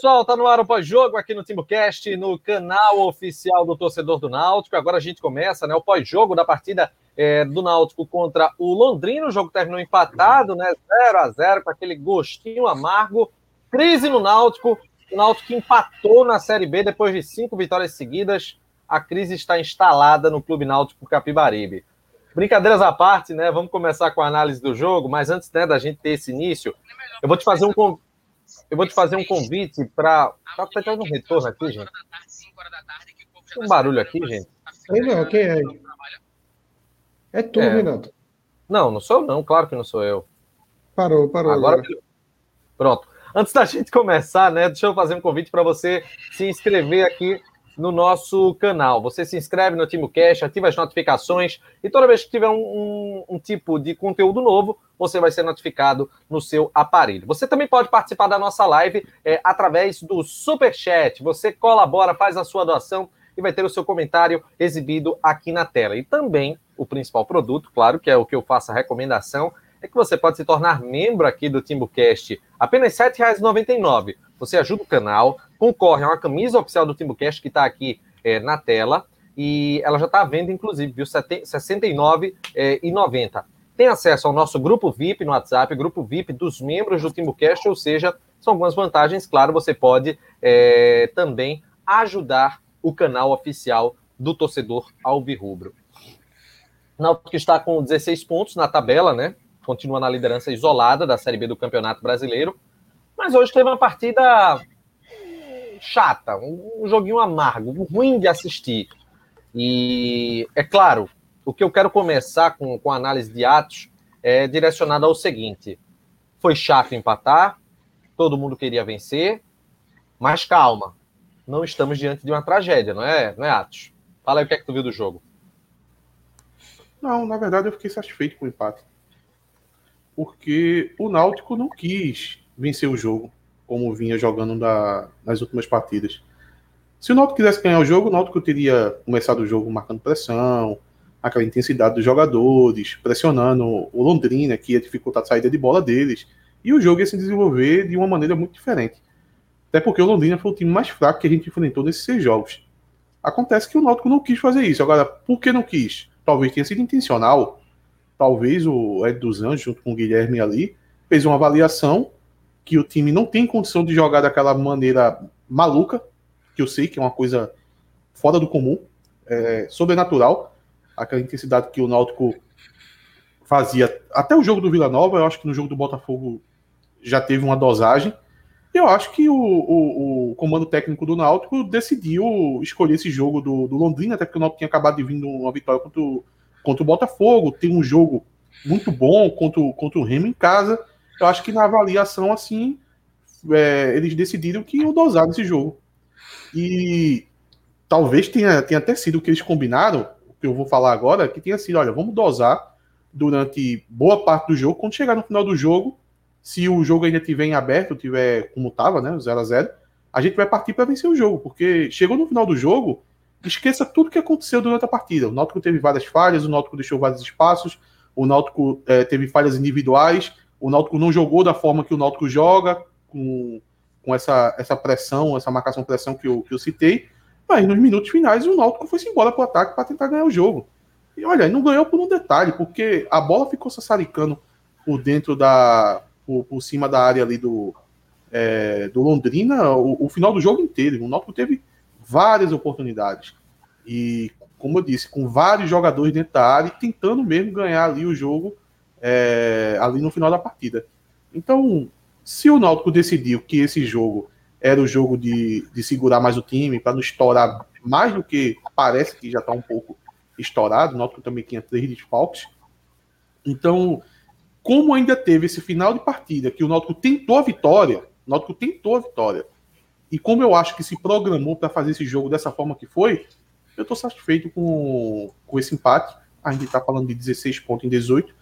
Pessoal, tá no ar o pós-jogo aqui no TimbuCast, no canal oficial do torcedor do Náutico. Agora a gente começa, né, o pós-jogo da partida é, do Náutico contra o Londrina. O jogo terminou empatado, né, 0 a 0 com aquele gostinho amargo. Crise no Náutico. O Náutico empatou na Série B depois de cinco vitórias seguidas. A crise está instalada no Clube Náutico Capibaribe. Brincadeiras à parte, né? Vamos começar com a análise do jogo, mas antes né, da gente ter esse início, eu vou te fazer um eu vou te fazer um convite para. Tá tendo um retorno aqui, gente. Tem um barulho aqui, gente. Ei, não, quem é? É tu, é. Renato. Não, não sou eu, não, claro que não sou eu. Parou, parou. Agora, agora. Pronto. Antes da gente começar, né? Deixa eu fazer um convite para você se inscrever aqui no nosso canal. Você se inscreve no Timo Cash, ativa as notificações e toda vez que tiver um, um, um, tipo de conteúdo novo, você vai ser notificado no seu aparelho. Você também pode participar da nossa live é, através do Super Chat. Você colabora, faz a sua doação e vai ter o seu comentário exibido aqui na tela. E também o principal produto, claro, que é o que eu faço a recomendação, é que você pode se tornar membro aqui do TimbuCast. Apenas R$ 7,99. Você ajuda o canal, concorre a uma camisa oficial do TimbuCast que está aqui é, na tela. E ela já está à venda, inclusive, viu? R$ 69,90. É, Tem acesso ao nosso grupo VIP no WhatsApp, grupo VIP dos membros do TimbuCast, ou seja, são algumas vantagens. Claro, você pode é, também ajudar o canal oficial do torcedor Alvirrubro. Náutico está com 16 pontos na tabela, né? Continua na liderança isolada da Série B do Campeonato Brasileiro. Mas hoje teve uma partida chata, um, joguinho amargo, ruim de assistir. E é claro, o que eu quero começar com, com a análise de atos é direcionado ao seguinte: foi chato empatar, todo mundo queria vencer, mas calma, não estamos diante de uma tragédia, não é, não é Atos? Fala aí o que é que tu viu do jogo. Não, na verdade eu fiquei satisfeito com o empate. Porque o Náutico não quis vencer o jogo como vinha jogando nas últimas partidas. Se o Náutico quisesse ganhar o jogo, o Náutico teria começado o jogo marcando pressão, aquela intensidade dos jogadores, pressionando o Londrina, que ia dificultar a saída de bola deles, e o jogo ia se desenvolver de uma maneira muito diferente. Até porque o Londrina foi o time mais fraco que a gente enfrentou nesses seis jogos. Acontece que o Náutico não quis fazer isso. Agora, por que não quis? Talvez tenha sido intencional. Talvez o Ed dos Anjos, junto com o Guilherme ali, fez uma avaliação que o time não tem condição de jogar daquela maneira maluca, que eu sei que é uma coisa fora do comum, é, sobrenatural, aquela intensidade que o Náutico fazia até o jogo do Vila Nova, eu acho que no jogo do Botafogo já teve uma dosagem. Eu acho que o, o, o comando técnico do Náutico decidiu escolher esse jogo do, do, Londrina, até porque o Náutico tinha acabado de vir uma vitória contra o, contra o Botafogo, tem um jogo muito bom contra, contra o Remo em casa. Eu acho que na avaliação, assim, é, eles decidiram que iam dosar nesse jogo. E talvez tenha, tenha até sido o que eles combinaram, o que eu vou falar agora, que tenha sido, olha, vamos dosar durante boa parte do jogo. Quando chegar no final do jogo, se o jogo ainda tiver em aberto, tiver como estava, né, 0 a 0 a gente vai partir para vencer o jogo, porque chegou no final do jogo, esqueça tudo que aconteceu durante a partida. O Náutico teve várias falhas, o Náutico deixou vários espaços, o Náutico é, teve falhas individuais, o Náutico não jogou da forma que o Náutico joga, com, com essa, essa pressão, essa marcação pressão que eu, que eu citei. Mas nos minutos finais o Náutico foi-se embora para o ataque para tentar ganhar o jogo. E olha, não ganhou por um detalhe, porque a bola ficou sassaricando por dentro da. por, por cima da área ali do, é, do Londrina o, o, final do jogo inteiro. O Náutico teve várias oportunidades. E, como eu disse, com vários jogadores dentro da área tentando mesmo ganhar ali o jogo é, ali no final da partida. Então, se o Náutico decidiu que esse jogo era o jogo de, de segurar mais o time, para não estourar mais do que parece que já está um pouco estourado, o Náutico também tinha três desfalques. Então, como ainda teve esse final de partida que o Náutico tentou a vitória, o Náutico tentou a vitória, e como eu acho que se programou para fazer esse jogo dessa forma que foi, eu estou satisfeito com, com esse empate. A gente está falando de 16 pontos em 18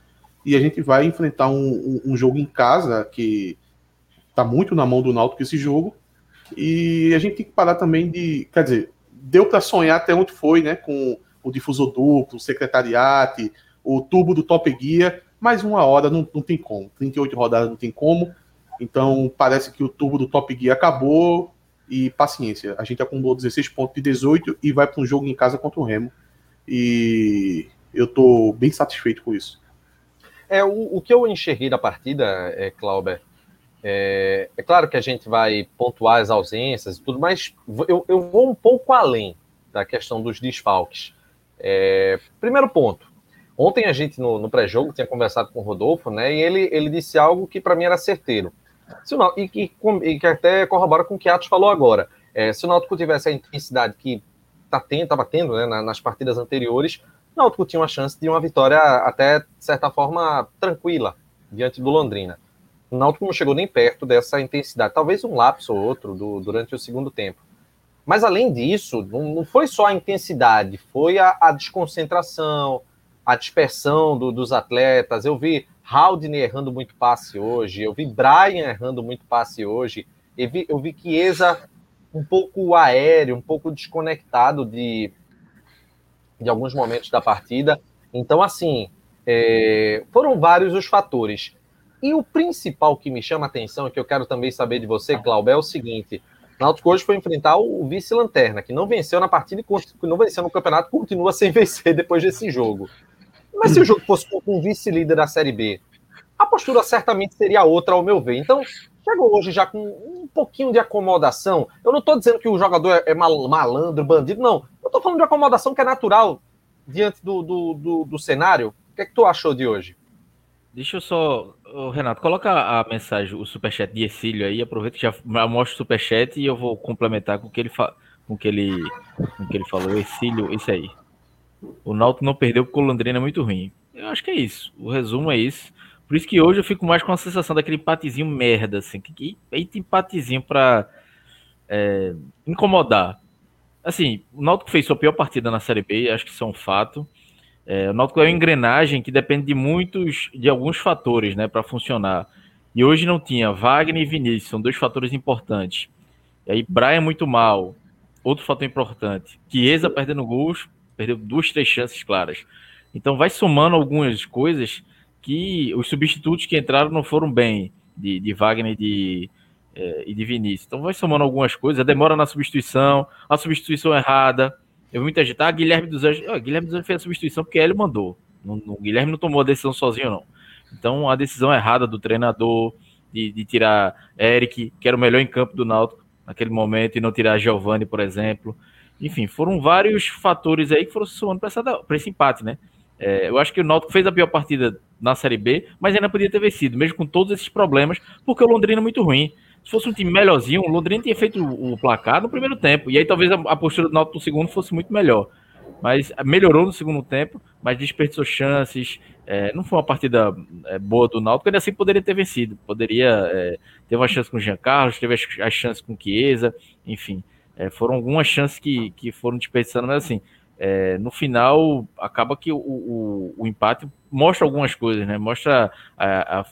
e a gente vai enfrentar um, um, um jogo em casa que está muito na mão do Náutico esse jogo. E a gente tem que parar também de. Quer dizer, deu para sonhar até onde foi, né? Com o difusor duplo, o secretariate, o tubo do Top Guia, mas uma hora não, não tem como. 38 rodadas não tem como. Então parece que o turbo do Top Gear acabou e paciência. A gente acumulou 16 pontos de 18 e vai para um jogo em casa contra o Remo. E eu estou bem satisfeito com isso. É, o, o que eu enxerguei da partida, é, Clauber, é, é, claro que a gente vai pontuar as ausências e tudo, mas eu, eu vou um pouco além da questão dos desfalques. É, primeiro ponto. Ontem a gente, no, no pré-jogo, tinha conversado com o Rodolfo, né? E ele, ele disse algo que para mim era certeiro. Se o Náutico, e, e, e, que até corrobora com o que Atos falou agora. É, se o Náutico tivesse a intensidade que tá estava tendo né, nas partidas anteriores, o Náutico tinha uma chance de uma vitória até, de certa forma, tranquila diante do Londrina. O Náutico não chegou nem perto dessa intensidade. Talvez um lapso ou outro do, durante o segundo tempo. Mas além disso, não, não foi só a intensidade, foi a, a desconcentração, a dispersão do, dos atletas. Eu vi Haldane errando muito passe hoje, eu vi Brian errando muito passe hoje, eu vi, eu vi Chiesa um pouco aéreo, um pouco desconectado de, de alguns momentos da partida. Então, assim, é, foram vários os fatores. E o principal que me chama a atenção, que eu quero também saber de você, Cláudio, é o seguinte: Náutico hoje foi enfrentar o vice-lanterna, que não venceu na partida e não venceu no campeonato, continua sem vencer depois desse jogo. Mas se o jogo fosse com um vice-líder da Série B, a postura certamente seria outra, ao meu ver. Então, chegou hoje já com um pouquinho de acomodação. Eu não estou dizendo que o jogador é malandro, bandido, não. Eu estou falando de acomodação que é natural diante do, do, do, do cenário. O que é que tu achou de hoje? Deixa eu só. Renato, coloca a mensagem, o superchat de Exílio aí. Aproveita que já mostra o superchat e eu vou complementar com o que ele, fa... com que ele... Com que ele falou. Exílio, isso aí. O Náutico não perdeu porque o Londrina é muito ruim. Eu acho que é isso. O resumo é isso. Por isso que hoje eu fico mais com a sensação daquele empatezinho merda, assim. Que, eita empatezinho pra é, incomodar. Assim, o Náutico fez sua pior partida na Série B, acho que isso é um fato. É, o Náutico é uma engrenagem que depende de muitos, de alguns fatores, né, para funcionar. E hoje não tinha Wagner e Vinícius, são dois fatores importantes. E aí, Brian muito mal, outro fator importante. Chiesa perdendo gols, perdeu duas, três chances claras. Então vai somando algumas coisas que os substitutos que entraram não foram bem, de, de Wagner de, é, e de Vinícius. Então vai somando algumas coisas, a demora na substituição, a substituição errada, eu vi muita gente, ah, Guilherme dos Anjos. Oh, Guilherme dos Anjos fez a substituição porque ele mandou. o Guilherme não tomou a decisão sozinho, não. Então, a decisão errada do treinador de, de, tirar Eric, que era o melhor em campo do Náutico naquele momento, e não tirar Giovanni, por exemplo. Enfim, foram vários fatores aí que foram somando para esse empate, né? É, eu acho que o Náutico fez a pior partida na Série B, mas ainda podia ter vencido, mesmo com todos esses problemas, porque o Londrina é muito ruim. Se fosse um time melhorzinho, o Londrina tinha feito o, placar no primeiro tempo. E aí talvez a, postura do Náutico no segundo fosse muito melhor. Mas melhorou no segundo tempo, mas desperdiçou chances. É, não foi uma partida é, boa do Náutico, ainda assim poderia ter vencido. Poderia é, ter uma chance com o Jean Carlos, teve as, as chances com o Chiesa, enfim. É, foram algumas chances que, que foram desperdiçando, mas assim, é, no final acaba que o, o, o, empate mostra algumas coisas, né? Mostra a, a,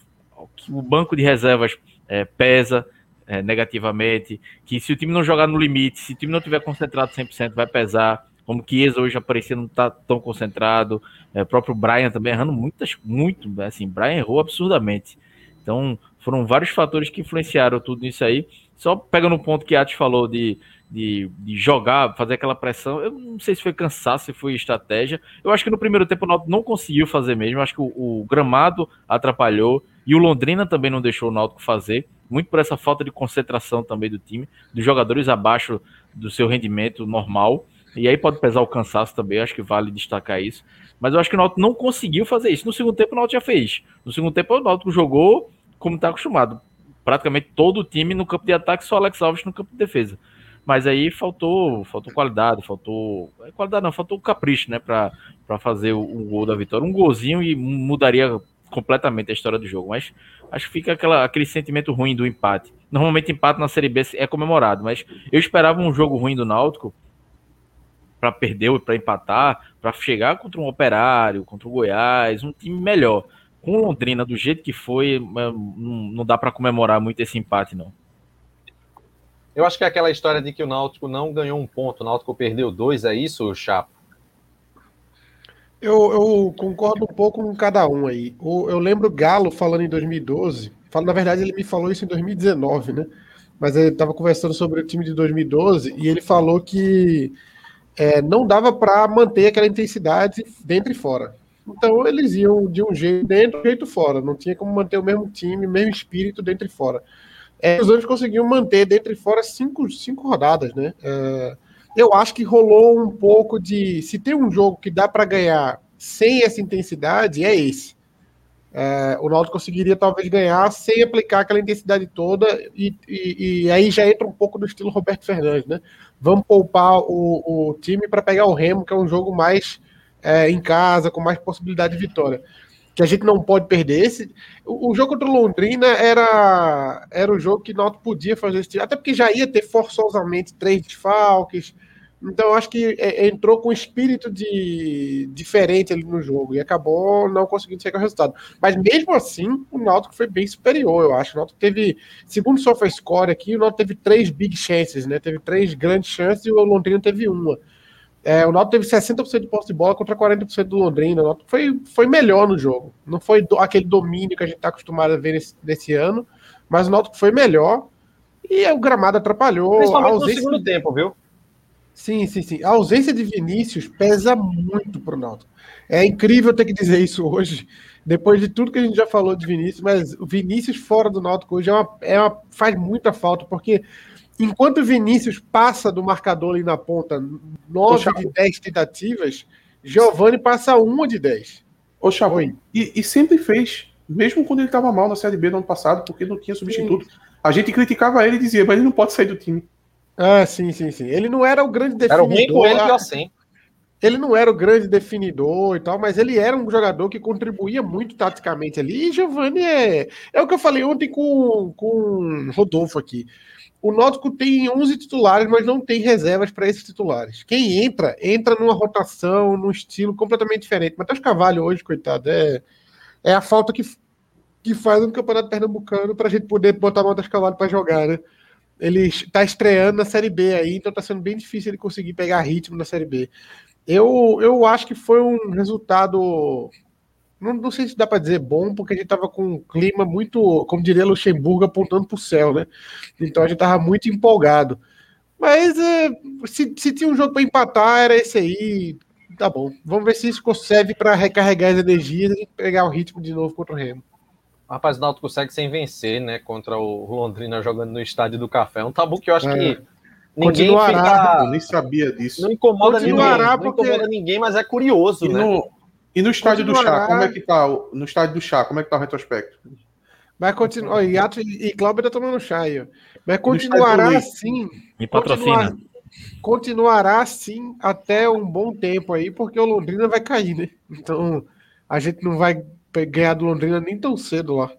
que o banco de reservas é, pesa, é, negativamente, que se o time não jogar no limite, se o time não tiver concentrado 100%, vai pesar, como Chiesa hoje aparecia não tá tão concentrado, é, o próprio Brian também errando muitas, muito, assim, Brian errou absurdamente. Então, foram vários fatores que influenciaram tudo isso aí. Só pegando o ponto que a Atos falou de, de, de, jogar, fazer aquela pressão, eu não sei se foi cansaço, se foi estratégia. Eu acho que no primeiro tempo o Náutico não conseguiu fazer mesmo, eu acho que o, o gramado atrapalhou e o Londrina também não deixou o Náutico fazer muito por essa falta de concentração também do time, dos jogadores abaixo do seu rendimento normal. E aí pode pesar o cansaço também, acho que vale destacar isso. Mas eu acho que o Náutico não conseguiu fazer isso. No segundo tempo o Náutico já fez. No segundo tempo o Náutico jogou como está acostumado. Praticamente todo o time no campo de ataque, só Alex Alves no campo de defesa. Mas aí faltou, faltou qualidade, faltou. É, qualidade não, faltou capricho, né? para fazer o, o gol da vitória. Um golzinho e mudaria completamente a história do jogo, mas acho que fica aquela, aquele sentimento ruim do empate. Normalmente empate na Série B é comemorado, mas eu esperava um jogo ruim do Náutico para perder para empatar, para chegar contra um Operário, contra o Goiás, um time melhor. Com Londrina do jeito que foi, não dá para comemorar muito esse empate não. Eu acho que é aquela história de que o Náutico não ganhou um ponto, o Náutico perdeu dois, é isso, Chapo? Eu, eu, concordo um pouco com cada um aí. eu lembro Galo falando em 2012. na verdade, ele me falou isso em 2019, né? Mas ele estava conversando sobre o time de 2012 e ele falou que é, não dava para manter aquela intensidade dentro e fora. Então eles iam de um jeito dentro, um jeito fora. Não tinha como manter o mesmo time, o mesmo espírito dentro e fora. É, os Anjos conseguiam manter dentro e fora cinco, cinco rodadas, né? É, eu acho que rolou um pouco de. Se tem um jogo que dá para ganhar sem essa intensidade, é esse. É, o Náutico conseguiria talvez ganhar sem aplicar aquela intensidade toda, e, e, e, aí já entra um pouco do estilo Roberto Fernandes, né? Vamos poupar o, o time para pegar o Remo, que é um jogo mais é, em casa, com mais possibilidade de vitória. Que a gente não pode perder. Esse, o, o jogo contra o Londrina era, era o jogo que o Náutico podia fazer esse até porque já ia ter forçosamente três desfalques então, acho que é, entrou com um espírito de, diferente ali no jogo e acabou não conseguindo chegar ao resultado. Mas mesmo assim, o Náutico foi bem superior, eu acho. O Náutico teve, segundo o SofaScore aqui, o Náutico teve três big chances, né? Teve três grandes chances e o Londrina teve uma. É, o Náutico teve 60% de posse de bola contra 40% do Londrina. O Náutico foi, foi melhor no jogo. Não foi do, aquele domínio que a gente está acostumado a ver nesse, nesse ano, mas o Náutico foi melhor e o gramado atrapalhou. Principalmente no segundo tempo, viu? Sim, sim, sim. A ausência de Vinícius pesa muito para o Náutico. É incrível ter que dizer isso hoje, depois de tudo que a gente já falou de Vinícius, mas o Vinícius fora do Náutico hoje é uma, é uma, faz muita falta, porque enquanto o Vinícius passa do marcador ali na ponta 9 de 10 tentativas, Giovanni passa uma de 10. Ô, Chavo, e, e, sempre fez, mesmo quando ele estava mal na Série B no ano passado, porque não tinha substituto. Sim. A gente criticava ele e dizia, mas ele não pode sair do time. Ah, sim, sim, sim. Ele não era o grande definidor. Era o ruim com ele e assim. Ele não era o grande definidor e tal, mas ele era um jogador que contribuía muito taticamente ali. E Giovanni é. É o que eu falei ontem com, com Rodolfo aqui. O Náutico tem 11 titulares, mas não tem reservas para esses titulares. Quem entra, entra numa rotação, num estilo completamente diferente. Matheus Carvalho hoje, coitado, é, é a falta que, que faz no Campeonato Pernambucano para a gente poder botar Matheus Carvalho para jogar, né? ele está estreando na Série B aí, então está sendo bem difícil ele conseguir pegar ritmo na Série B. Eu, eu acho que foi um resultado. Não, não sei se dá para dizer bom, porque a gente estava com um clima muito, como diria Luxemburgo, apontando para o céu, né? Então a gente estava muito empolgado. Mas é, se, se tinha um jogo para empatar, era esse aí. Tá bom. Vamos ver se isso serve para recarregar as energias e pegar o ritmo de novo contra o Remo. Rapaz, o Náutico consegue sem vencer, né? Contra o Londrina jogando no estádio do Café. É um tabu que eu acho é. que ninguém fica... Eu nem sabia disso. Não incomoda ninguém. Porque... Não incomoda ninguém, mas é curioso, e né? No... E no estádio do Chá, como é que tá? No estádio do Chá, como é que tá o retrospecto? Vai continuar. E e Cláudio tá tomando chá aí. Mas continuará assim. Me patrocina. Continuar, continuará assim até um bom tempo aí, porque o Londrina vai cair, né? Então a gente não vai ganhar do Londrina nem tão cedo lá.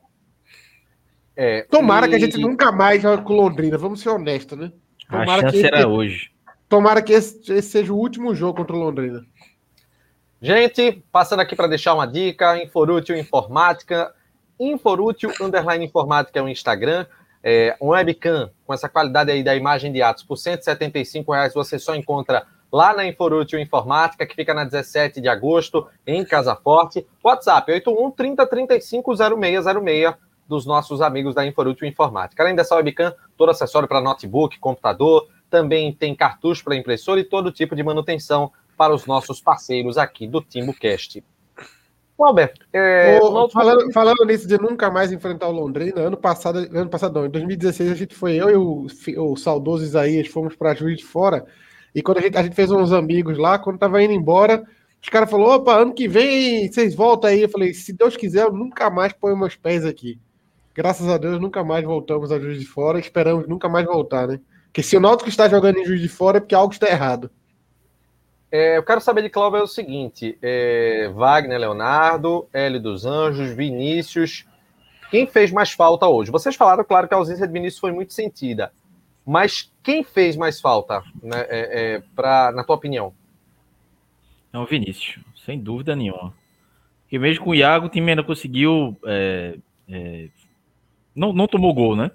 É, Tomara e... que a gente nunca mais jogue com Londrina, vamos ser honestos, né? Tomara a chance que, era hoje. Tomara que esse, esse, seja o último jogo contra o Londrina. Gente, passando aqui para deixar uma dica, Inforútil Informática, Inforútil Underline Informática é o Instagram, é, um webcam com essa qualidade aí da imagem de atos por 175 reais você só encontra lá na Inforútil Informática, que fica na 17 de agosto, em Casa Forte. WhatsApp 81 30 35 0606 dos nossos amigos da Inforútil Informática. Além dessa webcam, todo acessório para notebook, computador, também tem cartucho para impressora e todo tipo de manutenção para os nossos parceiros aqui do TimbuCast. Alberto, é, falando, falando, nisso de nunca mais enfrentar o Londrina, ano passado, ano passado não, em 2016 a gente foi, eu e o, o saudoso Isaías, fomos para Juiz de Fora, e quando a gente, a gente fez uns amigos lá, quando tava indo embora, os caras falaram: opa, ano que vem vocês voltam aí. Eu falei: se Deus quiser, eu nunca mais ponho meus pés aqui. Graças a Deus, nunca mais voltamos a Juiz de Fora. Esperamos nunca mais voltar, né? Porque se o Náutico está jogando em Juiz de Fora é porque algo está errado. É, eu quero saber de Cláudio é o seguinte: é, Wagner, Leonardo, Hélio dos Anjos, Vinícius. Quem fez mais falta hoje? Vocês falaram, claro, que a ausência de Vinícius foi muito sentida. Mas quem fez mais falta, né, é, é, pra, na tua opinião? É o Vinícius, sem dúvida nenhuma. Porque mesmo com o Iago, o time ainda conseguiu. É, é, não, não tomou gol, né?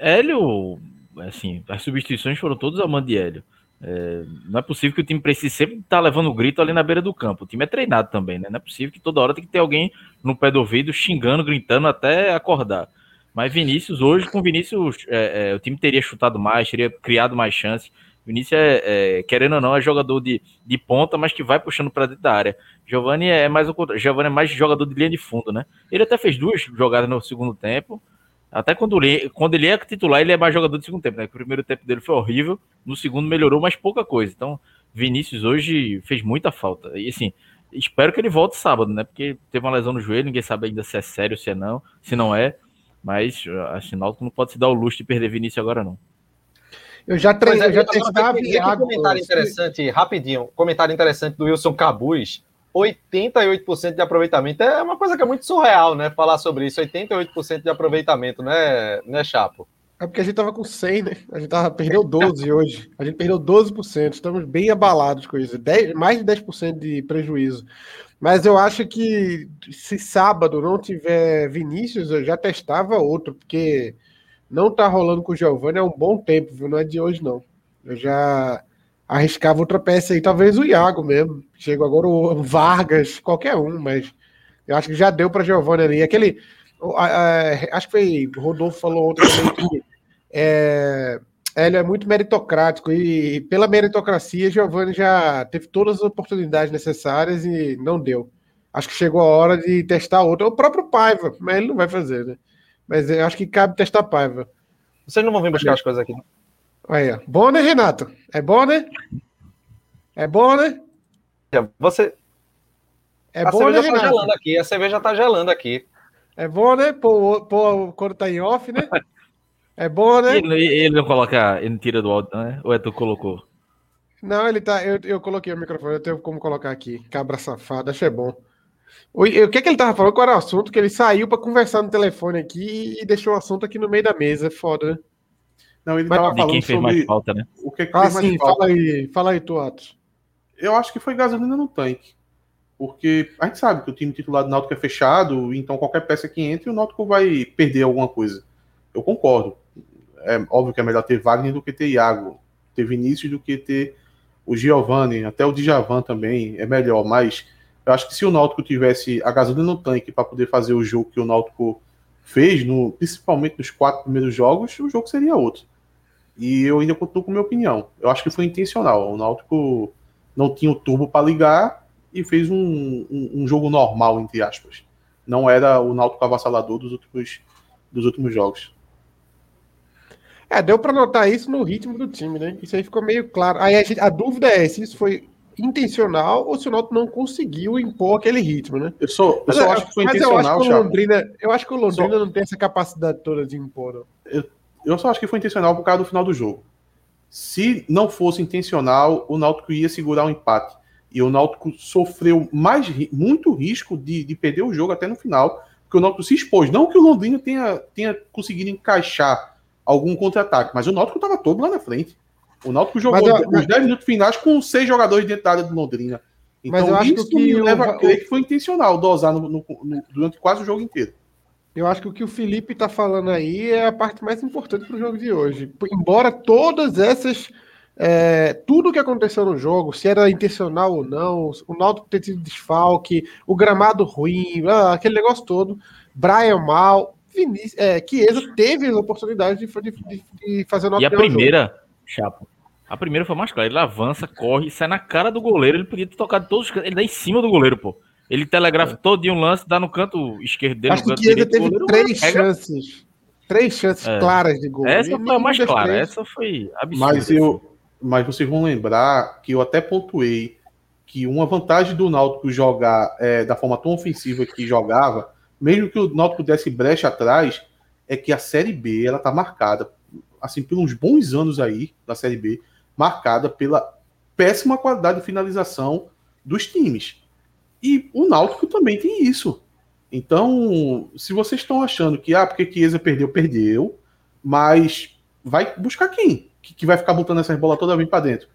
Hélio, assim, as substituições foram todas a mão de Hélio. É, não é possível que o time precise sempre estar tá levando o grito ali na beira do campo. O time é treinado também, né? Não é possível que toda hora tem que ter alguém no pé do ouvido xingando, gritando até acordar. Mas Vinícius, hoje, com Vinícius, é, é, o time teria chutado mais, teria criado mais chances. Vinícius é, é, querendo ou não, é jogador de, de ponta, mas que vai puxando para dentro da área. Giovanni é mais o Giovanni é mais jogador de linha de fundo, né? Ele até fez duas jogadas no segundo tempo. Até quando ele, quando ele é titular, ele é mais jogador do segundo tempo, né? O primeiro tempo dele foi horrível, no segundo melhorou, mas pouca coisa. Então, Vinícius hoje fez muita falta. E assim, espero que ele volte sábado, né? Porque teve uma lesão no joelho, ninguém sabe ainda se é sério, se é não, se não é. Mas assim, Náutico não pode se dar o luxo de perder Vinícius agora, não. Eu já treinei, é, eu já testava Um comentário interessante, rapidinho, comentário interessante do Wilson Cabuz. 88% de aproveitamento é uma coisa que é muito surreal, né? Falar sobre isso, 88% de aproveitamento, né, né, Chapo? É porque a gente tava com 100, né? A gente tava, perdeu 12 hoje. A gente perdeu 12%. Estamos bem abalados com isso. 10, mais de 10% de prejuízo. Mas eu acho que se sábado não tiver Vinícius, eu já testava outro, porque não tá rolando com o Giovanni há um bom tempo, viu? Não é de hoje, não. Eu já arriscava outra peça aí, talvez o Iago mesmo. Chego agora o Vargas, qualquer um, mas eu acho que já deu para Giovanni ali. Aquele. acho que foi. Rodolfo falou ontem que é, ele é muito meritocrático e pela meritocracia, Giovanni já teve todas as oportunidades necessárias e não deu. Acho que chegou a hora de testar outro. O próprio Paiva, mas ele não vai fazer, né? Mas eu acho que cabe testar Paiva. Vocês não vão vir buscar as coisas aqui, não? Aí, bom, né, Renato? É bom, né? É bom, né? Você. É a bom, cerveja né, tá Renato? gelando aqui, a cerveja tá gelando aqui. É bom, né? Pô, pô, quando tá em off, né? É bom, né? Ele, ele não coloca, ele não tira do áudio, né? Ou é tu colocou? Não, ele tá. Eu, eu coloquei o microfone, eu tenho como colocar aqui. Cabra safado, acho é bom. O, o que, é que ele tava falando? Qual era o assunto? Que ele saiu para conversar no telefone aqui e deixou o assunto aqui no meio da mesa. É foda, né? Não, ele estava falando quem fez sobre mais falta, né? o que, que ah, sim, fala aí, fala aí, tu, Atos. Eu acho que foi gasolina no tanque. Porque a gente sabe que o time titular do Náutico é fechado, então qualquer peça que entre, o Náutico vai perder alguma coisa. Eu concordo. É óbvio que é melhor ter Wagner do que ter Iago, ter Vinícius do que ter o Giovanni, até o Djavan também é melhor, mas eu acho que se o Náutico tivesse a gasolina no tanque para poder fazer o jogo que o Náutico fez, no, principalmente nos quatro primeiros jogos, o jogo seria outro. E eu ainda continuo com a minha opinião. Eu acho que foi intencional. O Náutico não tinha o turbo para ligar e fez um, um, um, jogo normal, entre aspas. Não era o Náutico avassalador dos últimos, dos últimos jogos. É, deu para notar isso no ritmo do time, né? Isso aí ficou meio claro. Aí a, gente, a dúvida é se isso foi intencional ou se o Náutico não conseguiu impor aquele ritmo, né? Eu só, eu só é, acho que foi intencional, eu acho que o Londrina, eu acho que o Londrina só... não tem essa capacidade toda de impor. Eu, eu só acho que foi intencional por causa do final do jogo. Se não fosse intencional, o Náutico ia segurar o um empate. E o Náutico sofreu mais muito risco de, de perder o jogo até no final, porque o Náutico se expôs. Não que o Londrina tenha, tenha conseguido encaixar algum contra-ataque, mas o Náutico estava todo lá na frente. O Náutico jogou mas, os 10 minutos finais com seis jogadores dentro da área do Londrina. Então, mas eu acho isso que me leva a crer que foi intencional dosar no, no, no, durante quase o jogo inteiro. Eu acho que o que o Felipe está falando aí é a parte mais importante para o jogo de hoje. Embora todas essas. É, tudo que aconteceu no jogo, se era intencional ou não, o Náutico ter tido desfalque, o gramado ruim, ah, aquele negócio todo, Brian mal, Vinícius, é, Chiesa teve a oportunidade de, de, de fazer o Náutico. E a primeira, Chapo, a primeira foi mais clara. Ele avança, corre, sai na cara do goleiro. Ele podia ter tocado todos os Ele dá em cima do goleiro, pô. Ele telegrafa é. todo um lance, dá no canto esquerdo dele. Acho que ele teve goleiro, três chances. Três chances é. claras de gol. Essa foi a mais clara. Três. Essa foi absurda. Mas, eu, mas vocês vão lembrar que eu até pontuei que uma vantagem do Náutico jogar é, da forma tão ofensiva que jogava, mesmo que o Náutico desse brecha atrás, é que a Série B ela tá marcada, assim, por uns bons anos aí da Série B, marcada pela péssima qualidade de finalização dos times. E o Náutico também tem isso. Então, se vocês estão achando que, ah, porque Chiesa perdeu, perdeu, mas vai buscar quem? Que, que vai ficar botando essas bolas toda vez para dentro.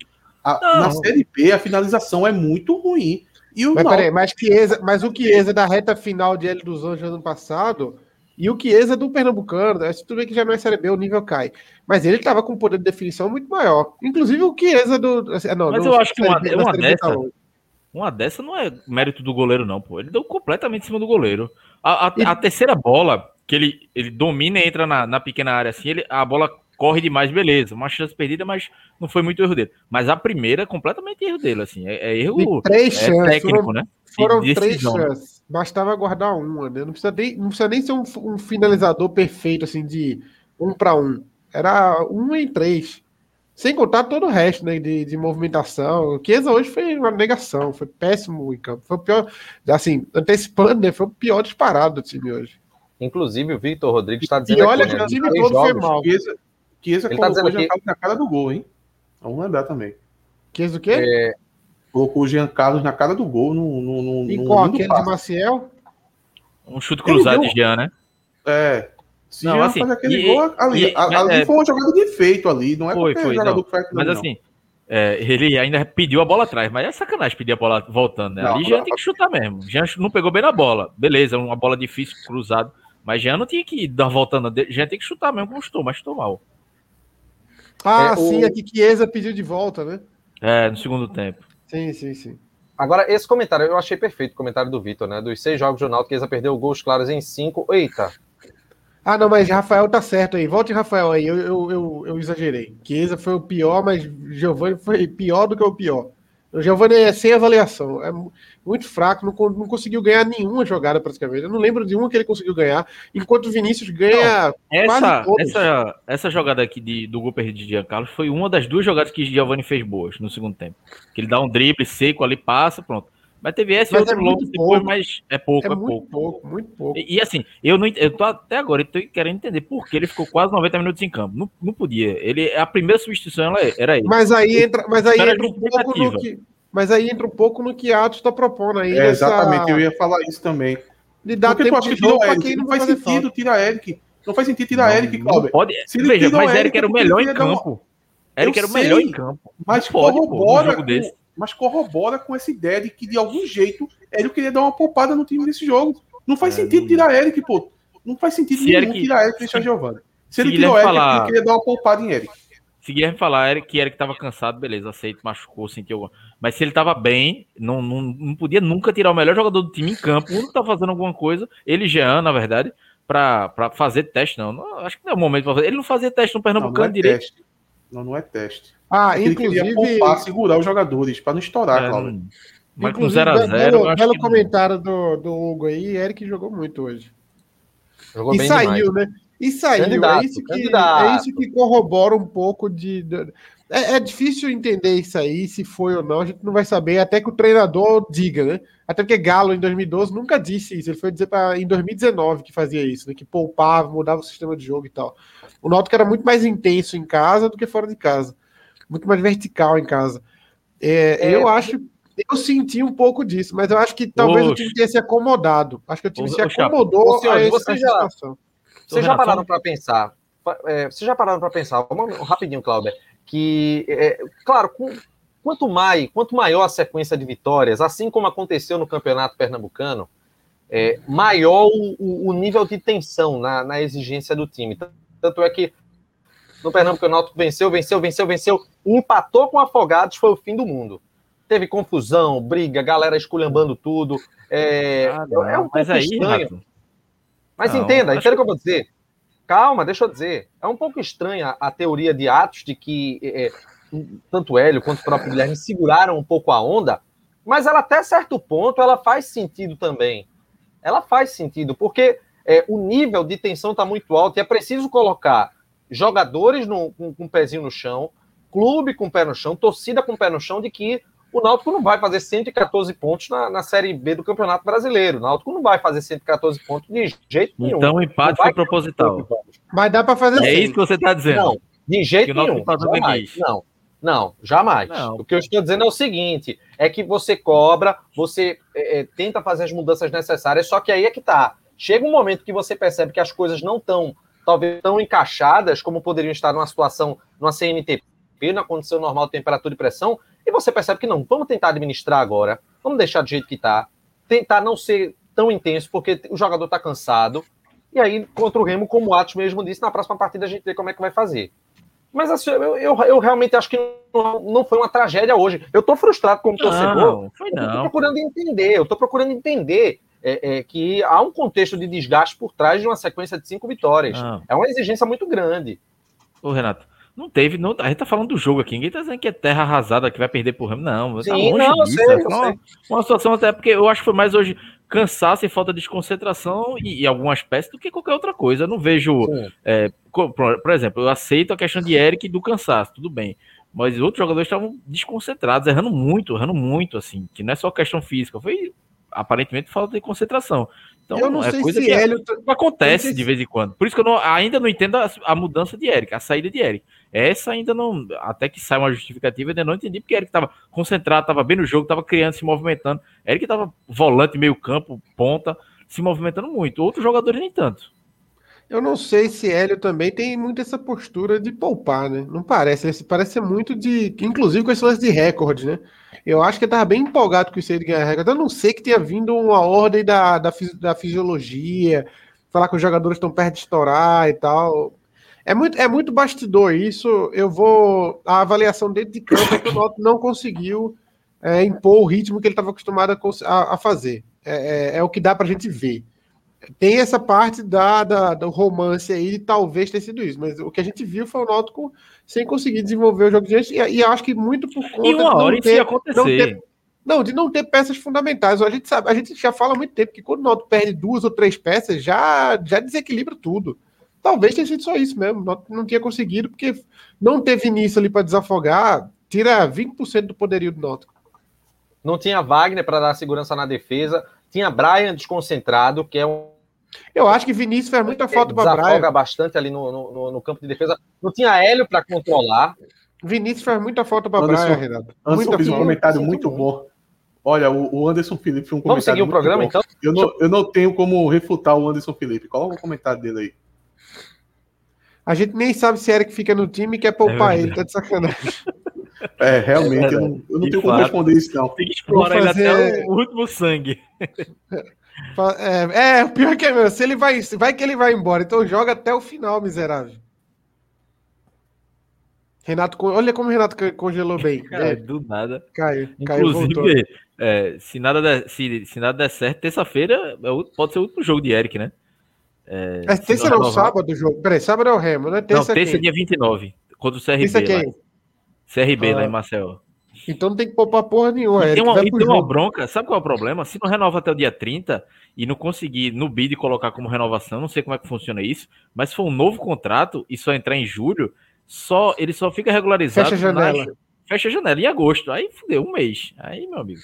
A, na Série B, a finalização é muito ruim. E o mas, Náutico... peraí, mas, Chiesa, mas o Chiesa da reta final de L dos Anjos ano passado E o Chiesa do Pernambucano, né? tudo bem que já não é Série B, o nível cai. Mas ele estava com um poder de definição muito maior. Inclusive o Chiesa do. Assim, não, Mas eu acho que uma, B, uma dessa. Tá uma dessa não é mérito do goleiro, não, pô. Ele deu completamente em cima do goleiro. A, a, e... a terceira bola, que ele, ele domina e entra na, na pequena área assim, ele, a bola corre demais, beleza. Uma chance perdida, mas não foi muito erro dele. Mas a primeira é completamente erro dele, assim. É, é erro três é, chances, técnico, foram, né? Foram de três chances. Bastava guardar uma, né? Não precisa nem, não precisa nem ser um, um finalizador perfeito, assim, de um para um. Era um em três. Sem contar todo o resto, né? De, de movimentação. O Chiesa hoje foi uma negação, foi péssimo em campo. Foi o pior, assim, antecipando, né? Foi o pior disparado do time hoje. Inclusive, o Victor Rodrigues está dizendo. E olha que o time todo foi mal. Chiesa, Chiesa Ele tá colocou tá o Giancarlo na cara do gol, hein? Vamos lembrar também. Chiesa o quê? É... Colocou o Jean Carlos na cara do gol. No, no, no, e qual? Aquele de Maciel? Um chute cruzado de Jean, né? É. Se não, assim, aquele e, gol ali, e, ali é, foi uma jogada de efeito ali, não é foi, foi, jogador não. que faz Mas não. assim, é, ele ainda pediu a bola atrás, mas é sacanagem pedir a bola voltando, né? Não, ali já tem que chutar mesmo. Jean não pegou bem na bola. Beleza, uma bola difícil, cruzado. Mas Jean não tinha que dar voltando. Jean tem que chutar mesmo como chutou, mas chutou mal. Ah, é, sim, o... aqui Chiesa pediu de volta, né? É, no segundo tempo. Sim, sim, sim. Agora, esse comentário, eu achei perfeito o comentário do Vitor, né? Dos seis jogos do Náutico, Chiesa perdeu gols claros em cinco. Eita, ah, não, mas Rafael tá certo aí. Volte, Rafael, aí. Eu, eu, eu, eu exagerei. Chiesa foi o pior, mas Giovanni foi pior do que o pior. O Giovanni é sem avaliação. É muito fraco, não, não conseguiu ganhar nenhuma jogada praticamente. Eu não lembro de uma que ele conseguiu ganhar, enquanto o Vinícius ganha. Não, essa, essa, essa jogada aqui de, do gol perdido de Giancarlo foi uma das duas jogadas que Giovanni fez boas no segundo tempo. Que ele dá um drible seco ali, passa, pronto. Mas teve esse mas outro é longo depois, mas é pouco, é, é muito pouco. pouco. Muito pouco, E, e, assim, eu não eu tô até agora eu tô querendo entender por que ele ficou quase 90 minutos em campo. Não, não podia. Ele a primeira substituição era ele. Mas aí entra, mas aí entra um pouco no que mas aí entra um pouco no que Atos está propondo aí. É, exatamente, eu ia falar isso também. De dar Porque tempo de jogo para quem não faz sentido tirar Eric. Não faz sentido tirar não, Eric, Cláudio. Pode... Veja, mas Eric era o melhor em campo. Eric era o melhor em campo. Mas corrobora com, mas corrobora com essa ideia de que de algum jeito ele queria dar uma poupada no time desse jogo. Não faz é, sentido tirar Eric, pô. Não faz sentido nenhum Eric, tirar Eric e deixar Giovanni. Se ele tirou Eric, falar... ele queria dar uma poupada em Eric. Se Guilherme falar Eric, que Eric tava cansado, beleza, aceito, machucou, sentiu. Mas se ele tava bem, não, não, não podia nunca tirar o melhor jogador do time em campo. O único tá fazendo alguma coisa, ele Jean, na verdade, para fazer teste, não. não. Acho que não é o momento para fazer. Ele não fazia teste no Pernambucano não, não é direito. Teste. Não, não é teste. Ah, ele inclusive... queria poupar, segurar os jogadores para não estourar, é, Cláudio. Mas com 0x0. Belo, belo comentário do, do Hugo aí, Eric jogou muito hoje. Jogou e saiu, demais. né? E saiu. Candidato, é, isso que, é isso que corrobora um pouco de. de é, é, difícil entender isso aí, se foi ou não, a gente não vai saber, até que o treinador diga, né? Até porque Galo em 2012 nunca disse isso, ele foi dizer pra, em 2019 que fazia isso, né? Que poupava, mudava o sistema de jogo e tal. O Náutico era muito mais intenso em casa do que fora de casa muito mais vertical em casa. É, é, eu acho, eu senti um pouco disso, mas eu acho que talvez Oxe. o time tenha se acomodado. Acho que o time se acomodou Oxe, a essa você já, Vocês já pararam para pensar? É, vocês já pararam para pensar, um, rapidinho, Cláudio, que, é, claro, com, quanto, mais, quanto maior a sequência de vitórias, assim como aconteceu no Campeonato Pernambucano, é, maior o, o, nível de tensão na, na exigência do time. Tanto é que no Pernambuco, o Náutico venceu, venceu, venceu, venceu, empatou com Afogados, foi o fim do mundo. Teve confusão, briga, galera esculhambando tudo. É, ah, é um mas aí, estranho. Mas não, entenda, entenda o que eu vou dizer. Calma, deixa eu dizer. É um pouco estranha a teoria de Atos de que é, é, tanto Hélio quanto o próprio Guilherme seguraram um pouco a onda, mas ela até certo ponto ela faz sentido também. Ela faz sentido, porque é, o nível de tensão está muito alto e é preciso colocar jogadores no, com, com o pezinho no chão, clube com o pé no chão, torcida com o pé no chão, de que o Náutico não vai fazer 114 pontos na, na Série B do Campeonato Brasileiro. O Náutico não vai fazer 114 pontos de jeito nenhum. Então o empate foi proposital. Mas dá para fazer É isso que você está dizendo. Não, de jeito nenhum. Jamais. Não, não, jamais. Não. O que eu estou dizendo é o seguinte: é que você cobra, você é, é tenta fazer as mudanças necessárias, só que aí é que tá. Chega um momento que você percebe que as coisas não estão talvez tão encaixadas como poderiam estar numa situação, numa CNTP, na condição normal de temperatura e pressão, e você percebe que não, vamos tentar administrar agora, vamos deixar do jeito que está, tentar não ser tão intenso, porque o jogador está cansado, E aí, contra o Remo, como o Atos mesmo disse, na próxima partida a gente vê como é que vai fazer. Mas assim, eu, eu, eu realmente acho que não, não, foi uma tragédia hoje. Eu tô frustrado como torcedor. Não, foi não. Eu tô procurando entender, eu tô procurando entender é, é, que há um contexto de desgaste por trás de uma sequência de cinco vitórias. Não. É uma exigência muito grande. Ô, Renato, não teve. Não, a gente tá falando do jogo aqui. Ninguém tá dizendo que é terra arrasada que vai perder por Remo. Não, tá Sim, tá longe não, disso. Sei, é uma, uma, situação até porque eu acho que foi mais hoje cansaço e falta de desconcentração e, e algumas peças do que qualquer outra coisa. Eu não vejo. É, por, por, exemplo, eu aceito a questão de Eric do cansaço, tudo bem. Mas outros jogadores estavam desconcentrados, errando muito, errando muito, assim, que não é só questão física, foi aparentemente falta de concentração. Então, eu não é sei coisa se que Hélio... acontece de vez em quando. Por isso que eu não, ainda não entendo a, a, mudança de Eric, a saída de Eric. Essa ainda não, até que sai uma justificativa, ainda não entendi porque Eric estava concentrado, estava bem no jogo, estava criando, se movimentando. Eric estava volante, meio campo, ponta, se movimentando muito. Outros jogadores nem tanto. Eu não sei se Hélio também tem muito essa postura de poupar, né? Não parece. Parece ser muito de. Inclusive com esse lance de recorde, né? Eu acho que ele estava bem empolgado com isso aí de ganhar recorde. Eu não sei que tenha vindo uma ordem da, da, da fisiologia, falar que os jogadores estão perto de estourar e tal. É muito, é muito bastidor isso. Eu vou. A avaliação dentro de campo é que o Noto não conseguiu é, impor o ritmo que ele estava acostumado a, a fazer. É, é, é, o que dá para a gente ver tem essa parte da, da, do romance aí de talvez ter sido isso, mas o que a gente viu foi o Náutico sem conseguir desenvolver o jogo de e, e acho que muito por conta e uma hora de não ter, não ter, não, de não ter peças fundamentais. A gente sabe, a gente já fala há muito tempo que quando o Náutico perde duas ou três peças, já, já desequilibra tudo. Talvez tenha sido só isso mesmo. O Náutico não tinha conseguido, porque não teve início ali para desafogar, tira 20% do poderio do Náutico. Não tinha Wagner para dar segurança na defesa, tinha Brian desconcentrado, que é um eu acho que Vinícius faz muita falta para Brian. Desafoga bastante ali no, no, no, campo de defesa. Não tinha Hélio para controlar. Vinícius faz muita falta para Brian, Renato. Anderson muita fez um comentário muito bom. Olha, o, Anderson Felipe foi um Vamos seguir o programa, bom. então? Eu não, eu não tenho como refutar o Anderson Felipe. Coloca o comentário dele aí. A gente nem sabe se Eric fica no time e quer poupar é ele, tá de sacanagem. É, realmente, é eu não, eu não tenho como responder isso, não. Tem que explorar fazer... ele até o último sangue. É, é, o pior que é meu, se ele vai, vai que ele vai embora, então joga até o final, miserável. Renato, olha como o Renato congelou bem. Cara, é. Do nada. Caiu, Inclusive, é, se, nada der, se, se nada der certo, terça-feira é pode ser o último jogo de Eric, né? É, é terça não, sábado o jogo. Peraí, sábado é o Remo, né? Terça não, terça é dia 29, contra o CRB. Terça quem? Lá. CRB ah. lá em Marcel. Então não tem que poupar porra nenhuma. E tem uma, e tem uma bronca, sabe qual é o problema? Se não renova até o dia 30 e não conseguir no bid colocar como renovação, não sei como é que funciona isso, mas se for um novo contrato e só entrar em julho, só ele só fica regularizado. Fecha a janela. Na, fecha a janela em agosto. Aí fudeu, um mês. Aí, meu amigo.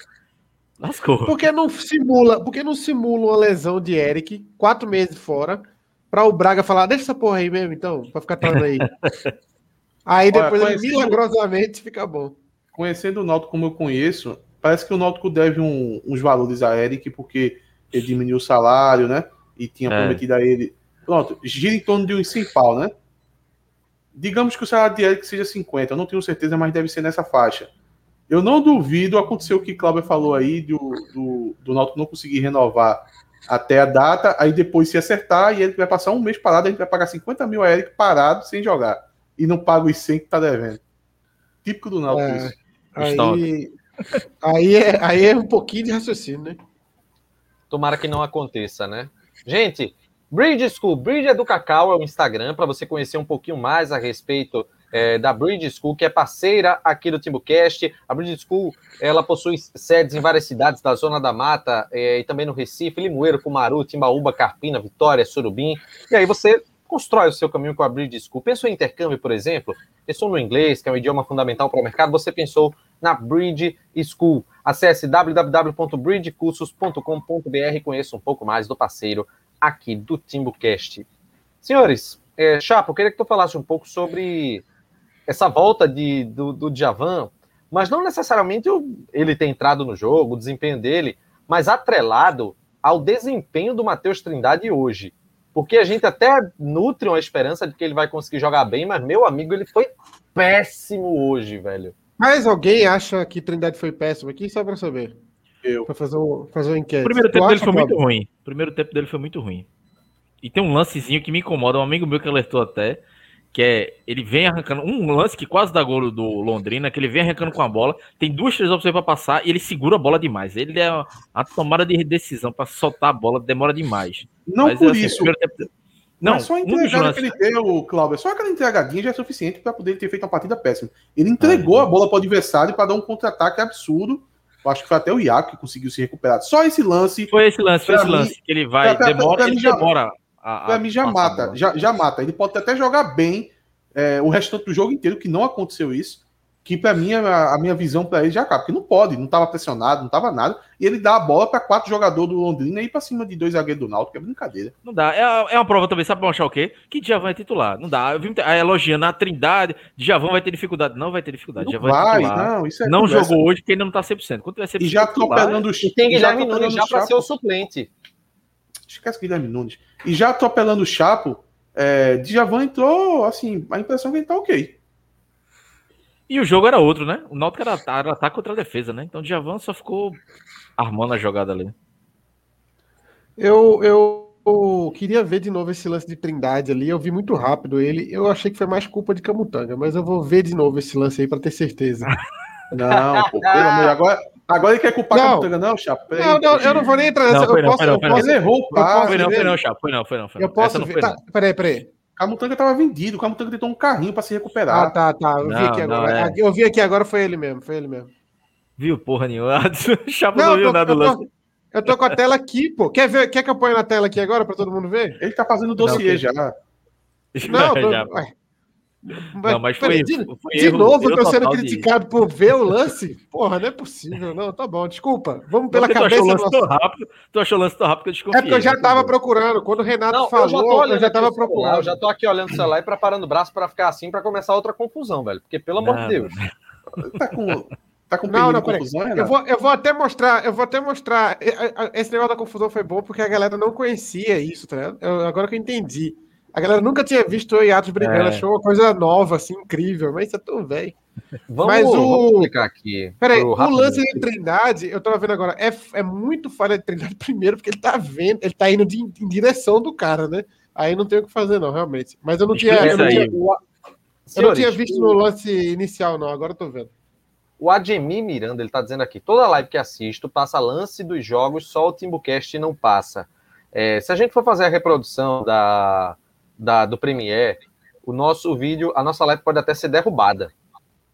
Lascou. Por que não simula, por que não simula uma lesão de Eric, quatro meses fora, para o Braga falar, deixa essa porra aí mesmo, então, para ficar trazendo aí. aí depois Olha, ele milagrosamente fica bom conhecendo o Náutico como eu conheço, parece que o Náutico deve um, uns valores a Eric, porque ele diminuiu o salário, né? E tinha é. prometido a ele. Pronto, gira em torno de uns 100 pau, né? Digamos que o salário de Eric seja 50, eu não tenho certeza, mas deve ser nessa faixa. Eu não duvido, aconteceu o que Cláudio falou aí, do, do, do Náutico não conseguir renovar até a data, aí depois se acertar e ele vai passar um mês parado, a gente vai pagar 50 mil a Eric parado, sem jogar. E não paga os 100 que tá devendo. Típico do Náutico é. isso. Aí, aí, é, aí é um pouquinho de raciocínio, né? Tomara que não aconteça, né? Gente, Bridge School, Bridge é do Cacau, é o Instagram, para você conhecer um pouquinho mais a respeito é, da Bridge School, que é parceira aqui do Timbucast. A Bridge School, ela possui sedes em várias cidades da Zona da Mata é, e também no Recife, Limoeiro, Cumaru, Timbaúba, Carpina, Vitória, Surubim. E aí você constrói o seu caminho com a Bridge School. Pensou em intercâmbio, por exemplo? Pensou no inglês, que é um idioma fundamental para o mercado? Você pensou na Bridge School. Acesse www.bridgecursos.com.br e conheça um pouco mais do parceiro aqui do TimbuCast. Senhores, é, Chapo, eu queria que tu falasse um pouco sobre essa volta de, do, do Djavan, mas não necessariamente ele ter entrado no jogo, o desempenho dele, mas atrelado ao desempenho do Matheus Trindade hoje. Porque a gente até nutre uma esperança de que ele vai conseguir jogar bem, mas, meu amigo, ele foi péssimo hoje, velho. Mas alguém acha que Trindade foi péssimo aqui, só para saber? Eu. Para fazer, um, fazer uma enquete. O primeiro tempo dele foi muito ruim. O primeiro tempo dele foi muito ruim. E tem um lancezinho que me incomoda, um amigo meu que alertou até, que é ele vem arrancando um lance que quase dá gol do Londrina, que ele vem arrancando com a bola, tem duas, três opções para passar e ele segura a bola demais. Ele é a tomada de decisão para soltar a bola demora demais. Não Mas, por assim, isso. tempo- Não, Não, só a um entregada lances- que ele deu, Cláudio, só aquela entregadinha já é suficiente para poder ter feito uma partida péssima. Ele entregou a bola para o adversário para dar um contra-ataque absurdo. Eu acho que foi até o Iaco que conseguiu se recuperar. Só esse lance, Foi esse lance, foi esse mim- lance que ele vai, pra- pra- demora, pra ele já- demora. A- a para mim, já a mata. Já, já mata. Ele pode até jogar bem é, o restante do jogo inteiro, que não aconteceu isso. Que para mim, a, a minha visão para ele já acaba. Porque não pode, não estava pressionado, não estava nada. E ele dá a bola para quatro jogadores do Londrina e ir para cima de dois zagueiros do Náutico, que é brincadeira. Não dá. É, a- é uma prova também, sabe pra mostrar o quê? Que Djavan é titular. Não dá. Eu vi aí elogiando a Trindade. Djavan vai ter dificuldade. Não vai ter dificuldade. Não Djavan é vai, titular. não, isso é não conversa. jogou hoje porque ainda não tá 100%. Quando tiver 100% E já atropelando o E tem já Guilherme Nunes já para ser o suplente. Esquece Guilherme Nunes. E já atropelando o Chapo, é, Djavan entrou, assim, a impressão é que ele tá ok. E o jogo era outro, né? O Náutico era, era ataque contra a defesa, né? Então o Djavan só ficou armando a jogada ali. Eu, eu, eu queria ver de novo esse lance de Trindade ali. Eu vi muito rápido ele. Eu achei que foi mais culpa de Camutanga, mas eu vou ver de novo esse lance aí para ter certeza. Não, pô, pelo amor de Agora, agora ele quer culpar Não. a Camutanga, não, Chapo? Peraí. Não, não, eu não vou nem entrar nessa. Não, foi eu não, posso, foi não, eu foi não. posso, Ele errou o posso passe. Foi não, foi não, Chapo. Foi não, foi não. Foi não. eu posso Essa não ver. foi, Tá, não. peraí, peraí. Camutanga tava vendido, o Camutanga tentou um carrinho pra se Ah, recuperar. tá, tá. Eu vi Não, aqui não, agora. é. Eu vi aqui agora, foi ele mesmo, foi ele mesmo. Viu porra nenhuma. O Chapo não, Não, viu tô, nada do eu, lance. tô, eu tô com a tela aqui, pô. Quer, ver, quer que eu ponha na tela aqui agora para todo mundo ver? Ele tá fazendo dossiê Não, já. Não, tô- Já. Ué. Não, mas foi- de, foi de erro- novo eu tô sendo criticado por ver o lance? Porra, não é possível. Não, tá bom, desculpa. Vamos pela tu cabeça achou lance nosso... tão rápido, tu achou o lance tão rápido que eu É porque eu já né? tava procurando. Quando o Renato Não, falou, eu já tô eu olhando já aqui tava celular, procurando. Eu já tô aqui olhando o celular e preparando o braço para ficar assim para começar outra confusão, velho. Porque, pelo amor Não, de Deus. Tá com, tá com Não, não, confusão, Eu vou, eu vou até mostrar, eu vou até mostrar. Esse negócio da confusão foi bom porque a galera não conhecia isso, tá ligado? Eu- agora que eu entendi. A galera nunca tinha visto eu e Atos brigando, É. achou uma coisa nova, assim, incrível, mas isso é tão velho. Vamos, Mas o- vamos explicar aqui. Peraí, o lance de Trindade, eu tava vendo agora, é, é muito falha de Trindade primeiro, porque ele tá vendo, ele tá indo de- em direção do cara, né? Aí não tem o que fazer, não, realmente. Mas eu não tinha, eu não tinha. O- eu não tinha visto no lance inicial, não, agora eu tô vendo. O Ademir Miranda, ele tá dizendo aqui, toda live que assisto passa lance dos jogos, só o Timbucast não passa. É, se a gente for fazer a reprodução da, da- do Premiere, o nosso vídeo, a nossa live pode até ser derrubada.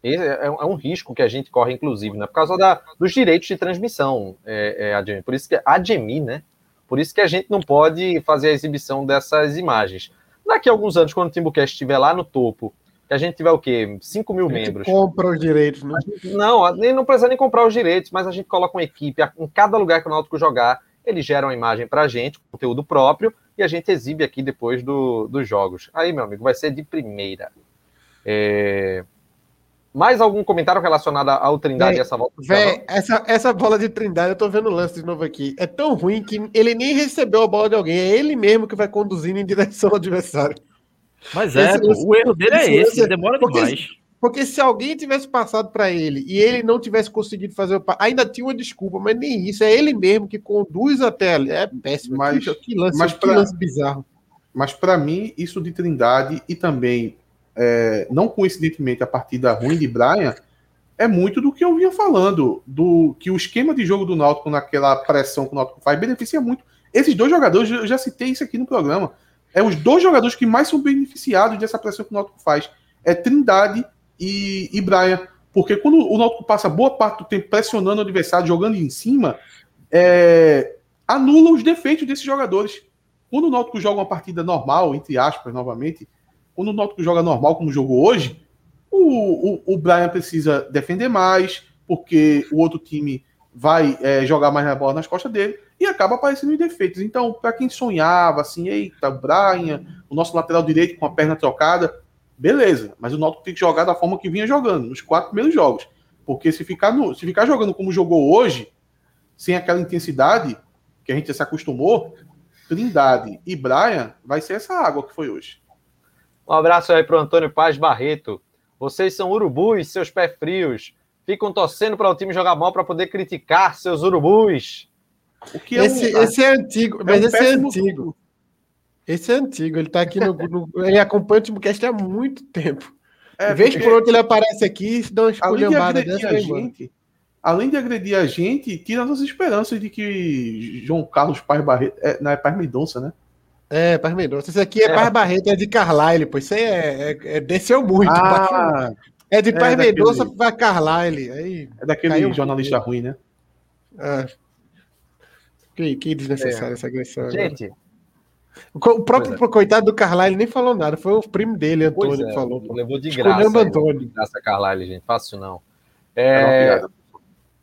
Esse é, é um risco que a gente corre, inclusive, né? Por causa da, dos direitos de transmissão, é, é, Ademir. Por isso que Ademir, né? Por isso que a gente não pode fazer a exibição dessas imagens. Daqui a alguns anos, quando o Timbucast estiver lá no topo, que a gente tiver o quê? 5 mil membros. compra os direitos, né? Não, nem não precisa nem comprar os direitos, mas a gente coloca uma equipe em cada lugar que o Náutico jogar, eles geram a imagem pra gente, conteúdo próprio, e a gente exibe aqui depois do, dos jogos. Aí, meu amigo, vai ser de primeira. É, Mais algum comentário relacionado ao Trindade Véi, e essa volta? Véi, essa, essa bola de Trindade, eu tô vendo o lance de novo aqui. É tão ruim que ele nem recebeu a bola de alguém, é ele mesmo que vai conduzindo em direção ao adversário. Mas é, Esse pô, lance- o erro dele é esse lance- ele demora porque- demais. Porque se alguém tivesse passado para ele e ele não tivesse conseguido fazer o pa- ainda tinha uma desculpa, mas nem isso, é ele mesmo que conduz até ali. É péssimo. Mas- que, que lance, mas que pra- lance bizarro. Mas para mim, isso de Trindade e também, é, não coincidentemente, a partida ruim de Brian, é muito do que eu vinha falando, do que o esquema de jogo do Náutico naquela pressão que o Náutico faz beneficia muito. Esses dois jogadores, eu já citei isso aqui no programa, é os dois jogadores que mais são beneficiados dessa pressão que o Náutico faz. É Trindade e, e Brian. Porque quando o Náutico passa boa parte do tempo pressionando o adversário, jogando em cima, é, anula os defeitos desses jogadores. Quando o Náutico joga uma partida normal, entre aspas, novamente, quando o Náutico joga normal, como jogou hoje, o, o, o Brian precisa defender mais, porque o outro time vai é, jogar mais na bola nas costas dele, e acaba aparecendo os defeitos. Então, para quem sonhava, assim, eita, Brian, o nosso lateral direito com a perna trocada, beleza, mas o Náutico tem que jogar da forma que vinha jogando, nos quatro primeiros jogos. Porque se ficar, no, se ficar jogando como jogou hoje, sem aquela intensidade que a gente se acostumou, Trindade e Brian vai ser essa água que foi hoje. Um abraço aí pro Antônio Paz Barreto. Vocês são urubus, seus pés frios. Ficam torcendo para o time jogar mal para poder criticar seus urubus. O que é Esse, um, esse é antigo, é mas um esse é antigo. Esse é antigo, ele tá aqui no. no ele acompanha o Timocast há muito tempo. É, Vez porque por outra ele aparece aqui e dá uma de esculhambada agredir dessa a mano. gente, além de agredir a gente, tira nossas esperanças de que João Carlos Paz Barreto, é, não é Paz Mendonça, né? É, Paz Mendonça. Esse aqui é, É. Paz Barreto, é de Carlyle, pô. Isso aí é, é- é- desceu muito. Ah, é de Paz daquele- Mendonça pra Carlyle. Aí, é daquele um jornalista ruim, né? ah. Que, que desnecessária essa agressão. agora. Gente, co- o próprio Pois coitado do Carlyle nem falou nada. Foi o primo dele, Antônio, é, que falou. levou de Escolhendo graça. aí, Antônio. De graça, Carlyle, gente. Fácil não. É.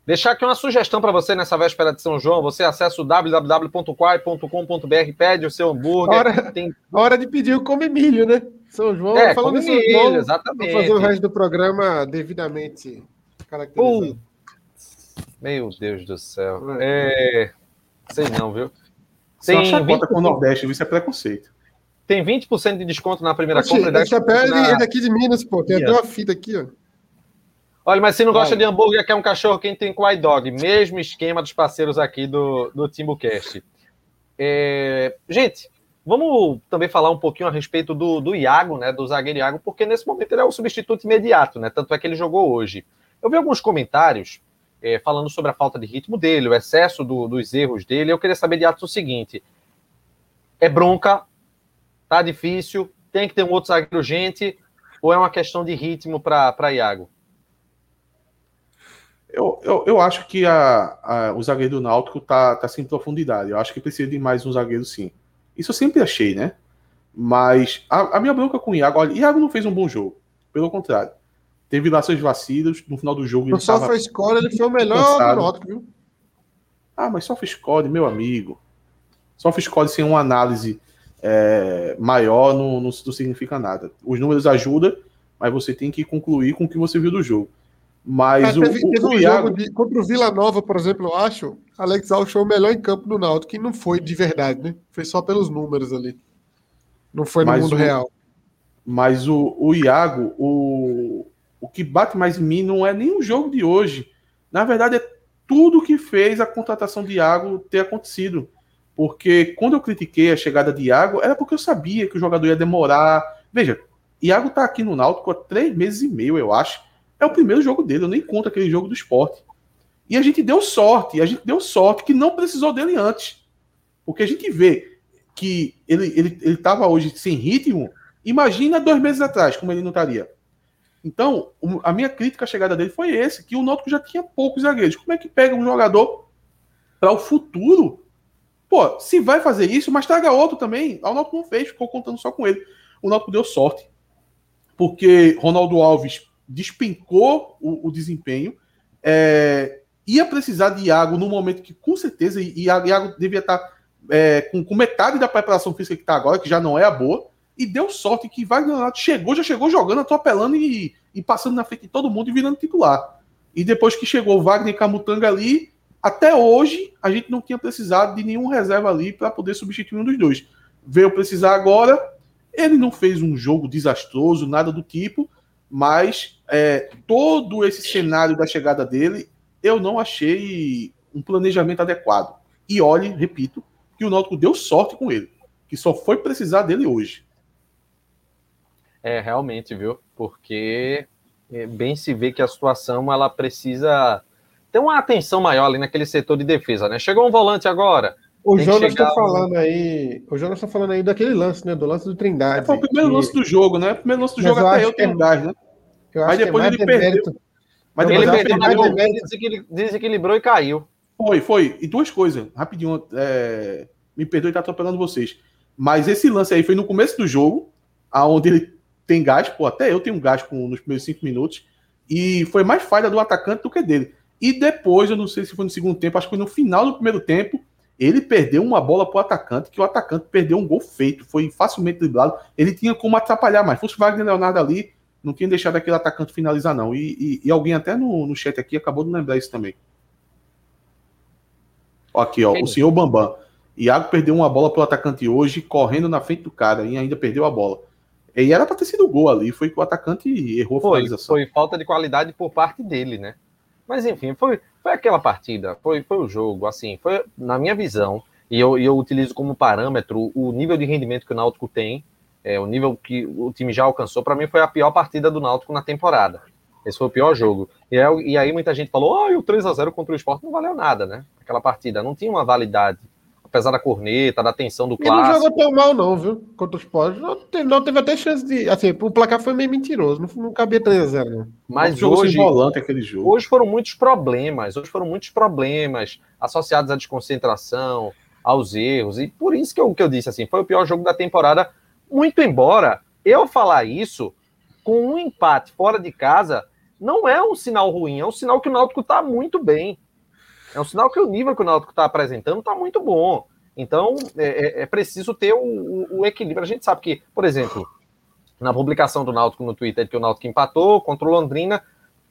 Deixar aqui uma sugestão para você nessa véspera de São João. Você acessa o www.quai.com.br, pede o seu hambúrguer. Hora- Tem... Hora de pedir o Come Milho, né? São João, É, falando come milho, João, vou exatamente. fazer o resto do programa devidamente caracterizado. Putz, Meu Deus do céu. É... Sei não, viu? Tem chacota 20%, com o Nordeste, isso é preconceito. tem 20% de desconto na primeira Oxi, compra. esse chapéu 10% é, na- é daqui de Minas, pô. Tem até uma fita aqui, ó. Olha, mas se não gosta Vai. de hambúrguer, quer um cachorro quente tem Quai Dog. Mesmo esquema dos parceiros aqui do, do TimbuCast. É, gente, vamos também falar um pouquinho a respeito do, do Iago, né? Do zagueiro Iago, porque nesse momento ele é o substituto imediato, né? Tanto é que ele jogou hoje. Eu vi alguns comentários é, falando sobre a falta de ritmo dele, o excesso do- dos erros dele. Eu queria saber de Atos o seguinte: é bronca, tá difícil, tem que ter um outro zagueiro urgente, ou é uma questão de ritmo para Iago? Eu, eu, eu acho que a, a- o zagueiro do Náutico tá, tá sem profundidade. Eu acho que precisa de mais um zagueiro, sim. Isso eu sempre achei, né? Mas a, a minha bronca com o Iago, olha, Iago não fez um bom jogo. Pelo contrário. Teve lá seus vacilos. No final do jogo No tava... Sofra Score ele foi o melhor cansado. do Náutico, viu? Ah, mas SofaScore, meu amigo. SofaScore sem uma análise é, maior não, não, não significa nada. Os números ajudam, mas você tem que concluir com o que você viu do jogo. Mas Cara, o, teve, o- teve o um Iago, jogo de, contra o Vila Nova, por exemplo, eu acho. Alex Al achou o melhor em campo do Náutico, que não foi de verdade, né? Foi só pelos números ali. Não foi no Mas mundo o- real. Mas o, o Iago, o, o que bate mais em mim não é nem o jogo de hoje. Na verdade, é tudo que fez a contratação de Iago ter acontecido. Porque quando eu critiquei a chegada de Iago, era porque eu sabia que o jogador ia demorar. Veja, Iago tá aqui no Náutico há três meses e meio, eu acho. É o primeiro jogo dele, eu nem conto aquele jogo do esporte. E a gente deu sorte, a gente deu sorte que não precisou dele antes. Porque a gente vê que ele, ele, ele tava hoje sem ritmo, Imagina dois meses atrás, como ele não estaria. Então, a minha crítica à chegada dele foi esse, que o Náutico já tinha poucos zagueiros. Como é que pega um jogador para o futuro? Pô, se vai fazer isso, mas traga outro também. O Náutico não fez, ficou contando só com ele. O Náutico deu sorte, porque Ronaldo Alves despencou o, o desempenho. É, ia precisar de Iago no momento que, com certeza, e Iago, Iago devia estar é, com, com metade da preparação física que está agora, que já não é a boa, e deu sorte que Wagner chegou, já chegou jogando, atropelando e, e passando na frente de todo mundo e virando titular. E depois que chegou Wagner e Camutanga ali, até hoje a gente não tinha precisado de nenhum reserva ali para poder substituir um dos dois. Veio precisar agora, ele não fez um jogo desastroso, nada do tipo, mas é, todo esse cenário da chegada dele, eu não achei um planejamento adequado. E olhe, repito, que o Náutico deu sorte com ele, que só foi precisar dele hoje. É, realmente, viu? Porque é, bem se vê que a situação ela precisa ter uma atenção maior ali naquele setor de defesa, né? Chegou um volante agora. O Jonas chegar tá um- falando aí. O Jonas tá falando aí daquele lance, né? Do lance do Trindade. Foi o primeiro que lance do jogo, né? O primeiro lance do Mas jogo eu até eu é- gás, né? eu acho Mas que é depois mais ele demérito. Mas Não, ele depois mas perdeu ter- desequil- desequilibrou e caiu. Foi, foi. E duas coisas, rapidinho, é, me perdoe estar atropelando vocês. Mas esse lance aí foi no começo do jogo, aonde ele tem gás, pô, até eu tenho gás com, nos primeiros cinco minutos, e foi mais falha do atacante do que dele. E depois, eu não sei se foi no segundo tempo, acho que foi no final do primeiro tempo, ele perdeu uma bola pro atacante, que o atacante perdeu um gol feito, foi facilmente driblado. Ele tinha como atrapalhar mais. Fosse o Wagner Leonardo ali, não tinha deixado aquele atacante finalizar, não. E, e- e alguém até no, no chat aqui acabou de lembrar isso também. Aqui, ó, o senhor Bambam. Iago perdeu uma bola pro atacante hoje, correndo na frente do cara, e ainda perdeu a bola. E era pra ter sido gol ali, foi que o atacante errou a Foi, finalização. foi falta de qualidade por parte dele, né? Mas enfim, foi, foi aquela partida, foi, foi o jogo, assim, foi, na minha visão, e eu, eu utilizo como parâmetro o nível de rendimento que o Náutico tem, é, o nível que o time já alcançou, para mim foi a pior partida do Náutico na temporada. Esse foi o pior jogo. E, é, e aí muita gente falou, oh, o 3 a 0 contra o Sport não valeu nada, né? Aquela partida não tinha uma validade. Apesar da corneta, da tensão do clássico. Ele não jogou tão mal, não, viu? Contra o Sport. Não, teve, não teve até chance de. Assim, o placar foi meio mentiroso. Não, não cabia 3x0, não. Mas hoje. Volante, aquele jogo. Hoje foram muitos problemas. Hoje foram muitos problemas associados à desconcentração, aos erros. E por isso que eu, que eu disse assim, foi o pior jogo da temporada. Muito embora eu falar isso com um empate fora de casa não é um sinal ruim, é um sinal que o Náutico está muito bem. É um sinal que o nível que o Náutico está apresentando está muito bom. Então, é, é, é preciso ter o, o, o, equilíbrio. A gente sabe que, por exemplo, na publicação do Náutico no Twitter, que o Náutico empatou contra o Londrina,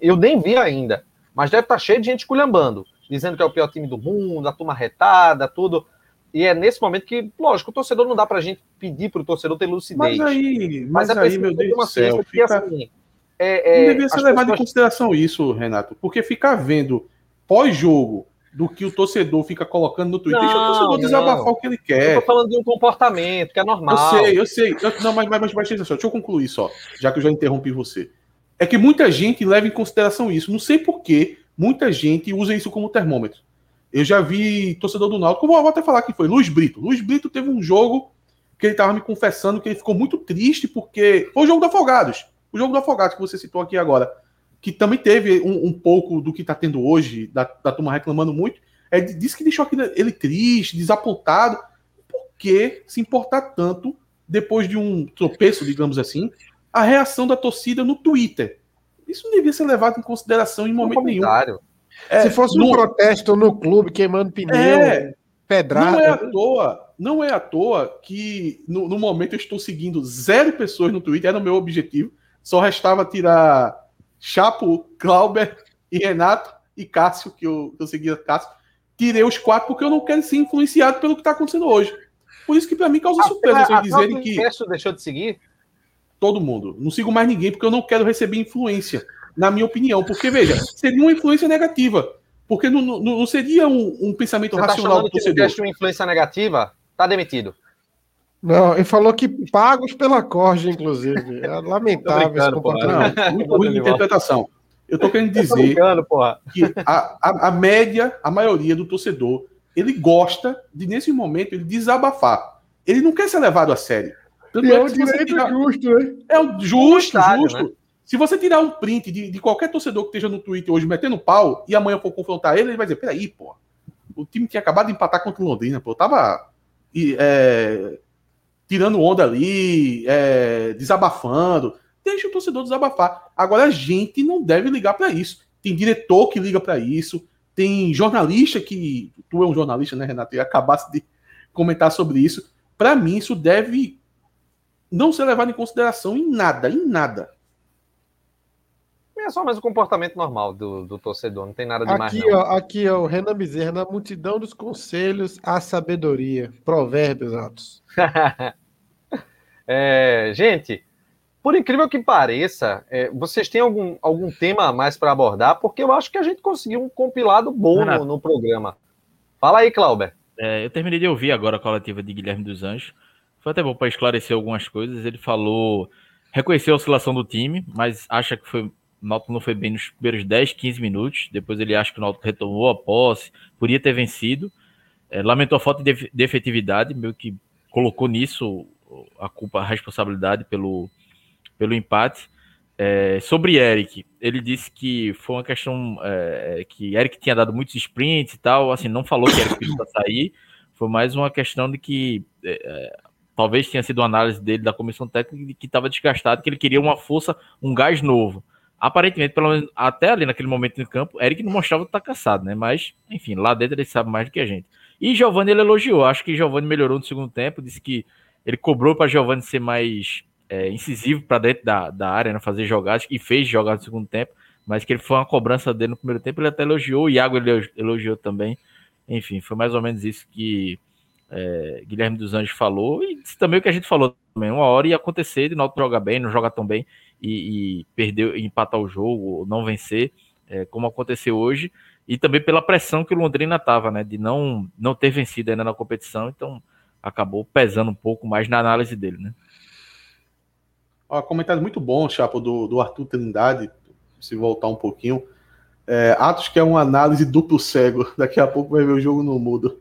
eu nem vi ainda, mas deve estar tá cheio de gente culhambando, dizendo que é o pior time do mundo, a turma retada, tudo. E é nesse momento que, lógico, o torcedor não dá para a gente pedir para o torcedor ter lucidez. Mas aí, mas, mas é aí, meu Deus do céu, fica... assim, é, é, não devia ser levado pessoas... em consideração isso, Renato, porque ficar vendo pós-jogo do que o torcedor fica colocando no Twitter. Não, Deixa o torcedor desabafar o que ele quer. Eu tô falando de um comportamento que é normal. Eu sei, eu sei. Eu, não, mas, mas, mas, mas deixa eu concluir só, já que eu já interrompi você. É que muita gente leva em consideração isso. Não sei por que muita gente usa isso como termômetro. Eu já vi torcedor do Náutico, vou até falar que foi, Luiz Brito. Luiz Brito teve um jogo que ele estava me confessando que ele ficou muito triste porque foi o jogo do Afogados. O jogo do Afogados que você citou aqui agora que também teve um, um pouco do que está tendo hoje, da, da turma reclamando muito, é, disse que deixou ele triste, desapontado. Por que se importar tanto, depois de um tropeço, digamos assim, a reação da torcida no Twitter? Isso não devia ser levado em consideração em momento nenhum. É, se fosse um protesto no clube queimando pneu, é, pedrada. Não é à toa, não é à toa que no, no momento eu estou seguindo zero pessoas no Twitter, era o meu objetivo. Só restava tirar Chapo, Clauber e Renato e Cássio, que eu, eu seguia Cássio. Tirei os quatro porque eu não quero ser influenciado pelo que está acontecendo hoje. Por isso que para mim causa surpresa vocês dizerem que. O deixou de seguir? Todo mundo. Não sigo mais ninguém porque eu não quero receber influência, na minha opinião. Porque, veja, seria uma influência negativa. Porque não, não, não seria um, um pensamento Você tá racional tá do torcedor. Se uma influência negativa, tá demitido. Não, ele falou que pagos pela corja, inclusive. É lamentável esse comportamento. Não, muito boa interpretação. Eu tô querendo dizer que a, a, a, média, a maioria do torcedor, ele gosta de, nesse momento, ele desabafar. Ele não quer ser levado a sério. Tanto é, é um direito tirar... justo, né? É um justo, justo. Né? Se você tirar um print de, de qualquer torcedor que esteja no Twitter hoje metendo pau e amanhã for confrontar ele, ele vai dizer: peraí, pô, o time tinha acabado de empatar contra o Londrina, pô, tava é, tirando onda ali, é, desabafando. Deixa o torcedor desabafar. Agora a gente não deve ligar para isso. Tem diretor que liga para isso, tem jornalista que. Tu é um jornalista, né, Renato? E acabasse de comentar sobre isso. Para mim, isso deve não ser levado em consideração em nada, em nada. É só mais o comportamento normal do, do torcedor, não tem nada de aqui, mais. Ó, aqui, ó, o Renan Bezerra, na multidão dos conselhos, a sabedoria. Provérbios atos. é, gente, por incrível que pareça, é, vocês têm algum, algum tema a mais para abordar? Porque eu acho que a gente conseguiu um compilado bom no, no, programa. Fala aí, Clauber. É, eu terminei de ouvir agora a coletiva de Guilherme dos Anjos. Foi até bom para esclarecer algumas coisas. Ele falou, reconheceu a oscilação do time, mas acha que foi o Náutico não foi bem nos primeiros 10, 15 minutos. Depois ele acha que o Náutico retomou a posse, podia ter vencido. É, lamentou a falta de, de efetividade, meio que colocou nisso a culpa, a responsabilidade pelo, pelo empate. É, sobre Eric, ele disse que foi uma questão é, que Eric tinha dado muitos sprints e tal, assim, não falou que Eric pediu para sair, foi mais uma questão de que é, é, talvez tenha sido uma análise dele da comissão técnica de que estava desgastado, que ele queria uma força, um gás novo aparentemente, pelo menos até ali naquele momento no campo, Eric não mostrava estar tá caçado, né? Mas, enfim, lá dentro ele sabe mais do que a gente. E Giovanni ele elogiou, acho que Giovanni melhorou no segundo tempo, disse que ele cobrou para Giovanni ser mais é, incisivo para dentro da, da área, né? fazer jogadas, e fez jogadas no segundo tempo, mas que ele foi uma cobrança dele no primeiro tempo, ele até elogiou, o Iago ele elogiou também. Enfim, foi mais ou menos isso que é, Guilherme dos Anjos falou, e também o que a gente falou também, uma hora ia acontecer de não jogar bem, não jogar tão bem, e, e perder, empatar o jogo, ou não vencer, é, como aconteceu hoje. E também pela pressão que o Londrina tava, né? De não, não ter vencido ainda na competição, então acabou pesando um pouco mais na análise dele, né? Ó, comentário muito bom, Chapo, do, do Arthur Trindade, se voltar um pouquinho. É, Atos que é uma análise duplo cego, daqui a pouco vai ver o jogo no mudo.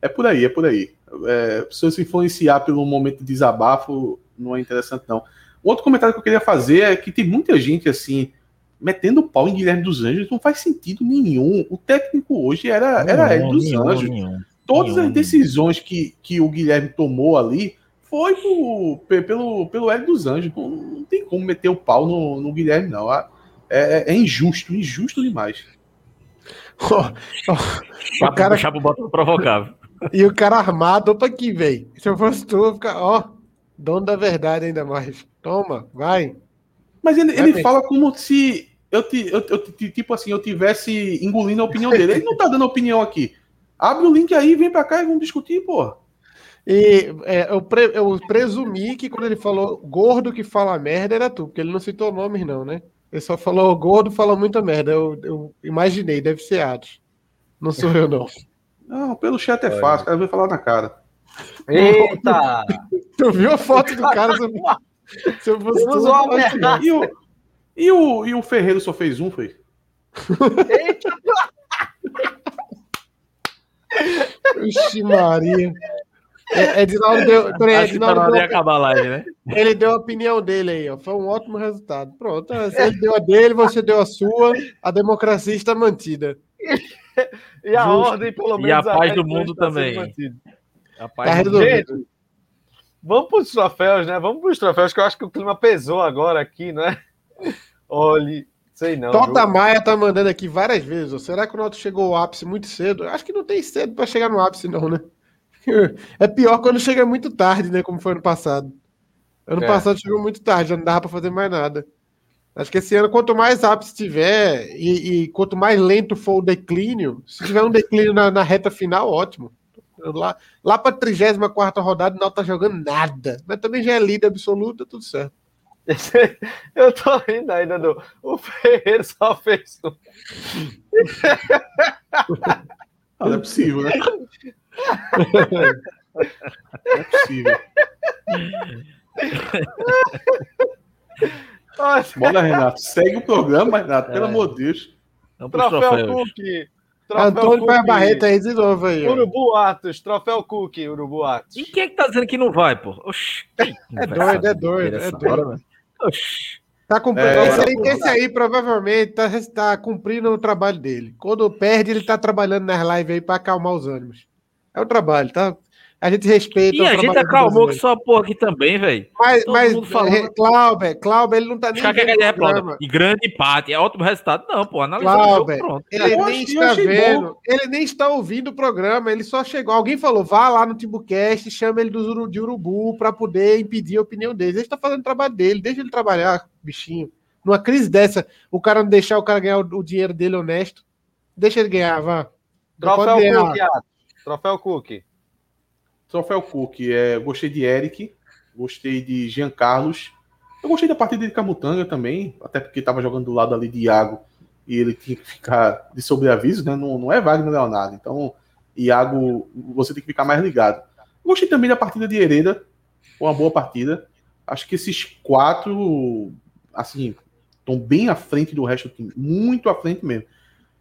É por aí, é por aí. É, se você influenciar pelo momento de desabafo, não é interessante, não. Outro comentário que eu queria fazer é que tem muita gente assim, metendo pau em Guilherme dos Anjos, não faz sentido nenhum. O técnico hoje era, era Hélio dos nenhum, Anjos. Nenhum, Todas nenhum, as decisões que, que o Guilherme tomou ali foi por, pelo, pelo Hélio dos Anjos. Não, não, tem como meter o pau no, no Guilherme, não. É, é, é injusto, injusto demais. Oh, oh, o cara pro botão provocar. E o cara armado, opa aqui, velho. Se eu fosse tu, ficar, ó, dono da verdade ainda mais. Toma, vai. Mas ele, ele fala como se eu, te, eu, eu, tipo assim, eu tivesse engolindo a opinião dele. Ele não tá dando opinião aqui. Abre o link aí, vem pra cá e vamos discutir, pô. E é, eu, pre, eu presumi que quando ele falou gordo que fala merda era tu, porque ele não citou nomes, não, né? Ele só falou gordo fala muita merda. Eu, eu imaginei, deve ser Atos. Não sou eu, não. Não, pelo chat é fácil, quero ver falar na cara. Eita! tu viu a foto do cara? Se eu fosse e, o, e, o, e o Ferreiro só fez um, foi? Eita! Ixi, Maria. É, Edinaldo deu. Peraí, Edinaldo tá deu, acabar a live, né? Ele deu a opinião dele aí, ó. Foi um ótimo resultado. Pronto. Ele deu a dele, você deu a sua. A democracia está mantida. e a Justo. ordem, pelo menos. E a paz do mundo também. A paz tá do mundo. Vamos para os troféus, né? Vamos para os troféus, que eu acho que o clima pesou agora aqui, né? Olhe, sei não. Tota viu? Maia tá mandando aqui várias vezes. Será que o Noto chegou ao ápice muito cedo? Acho que não tem cedo para chegar no ápice, não, né? É pior quando chega muito tarde, né? Como foi ano passado. Ano é. passado chegou muito tarde, já não dava para fazer mais nada. Acho que esse ano, quanto mais ápice tiver e, e, quanto mais lento for o declínio, se tiver um declínio na, na reta final, ótimo. Lá, lá para a 34 rodada, não tá jogando nada. Mas também já é líder absoluto, tudo certo. Eu tô rindo ainda do. O Ferreira só fez um. Não é possível, né? Não é possível. Bora, Renato. Segue o programa, Renato, pelo é. amor de Deus. Troféu Cook. Antônio Pé Barreto aí de novo aí. Urubu Atos, troféu Cook, Urubu Atos. E quem é que tá dizendo que não vai, pô? Oxi, é doido, é doido, é doido. Oxi. Tá cumprindo. É, esse, aí, esse aí provavelmente tá, tá cumprindo o trabalho dele. Quando perde, ele tá trabalhando nas lives aí pra acalmar os ânimos. É o trabalho, tá? A gente respeita. E a gente acalmou que só porra aqui também, velho. Mas, Todo mas é, Cláudio, Cláudio, ele não tá nem. É programa. E grande empate, é ótimo resultado. Não, pô, analisando pronto. Ele nem está vendo, bom. ele nem está ouvindo o programa, ele só chegou. Alguém falou, vá lá no Timbucast, chama ele do, de Urubu para poder impedir a opinião dele. Ele está fazendo o trabalho dele, deixa ele trabalhar, bichinho. Numa crise dessa, o cara não deixar o cara ganhar o, o dinheiro dele honesto, deixa ele ganhar, vá. Troféu Cook, Troféu Cook. Troféu Cook, é, gostei de Eric, gostei de Jean Carlos. Eu gostei da partida de Camutanga também, até porque estava jogando do lado ali de Iago e ele tinha que ficar de sobreaviso, né? Não, não é Wagner Leonardo. Então, Iago, você tem que ficar mais ligado. Gostei também da partida de Hereda, foi uma boa partida. Acho que esses quatro, assim, estão bem à frente do resto do time, muito à frente mesmo.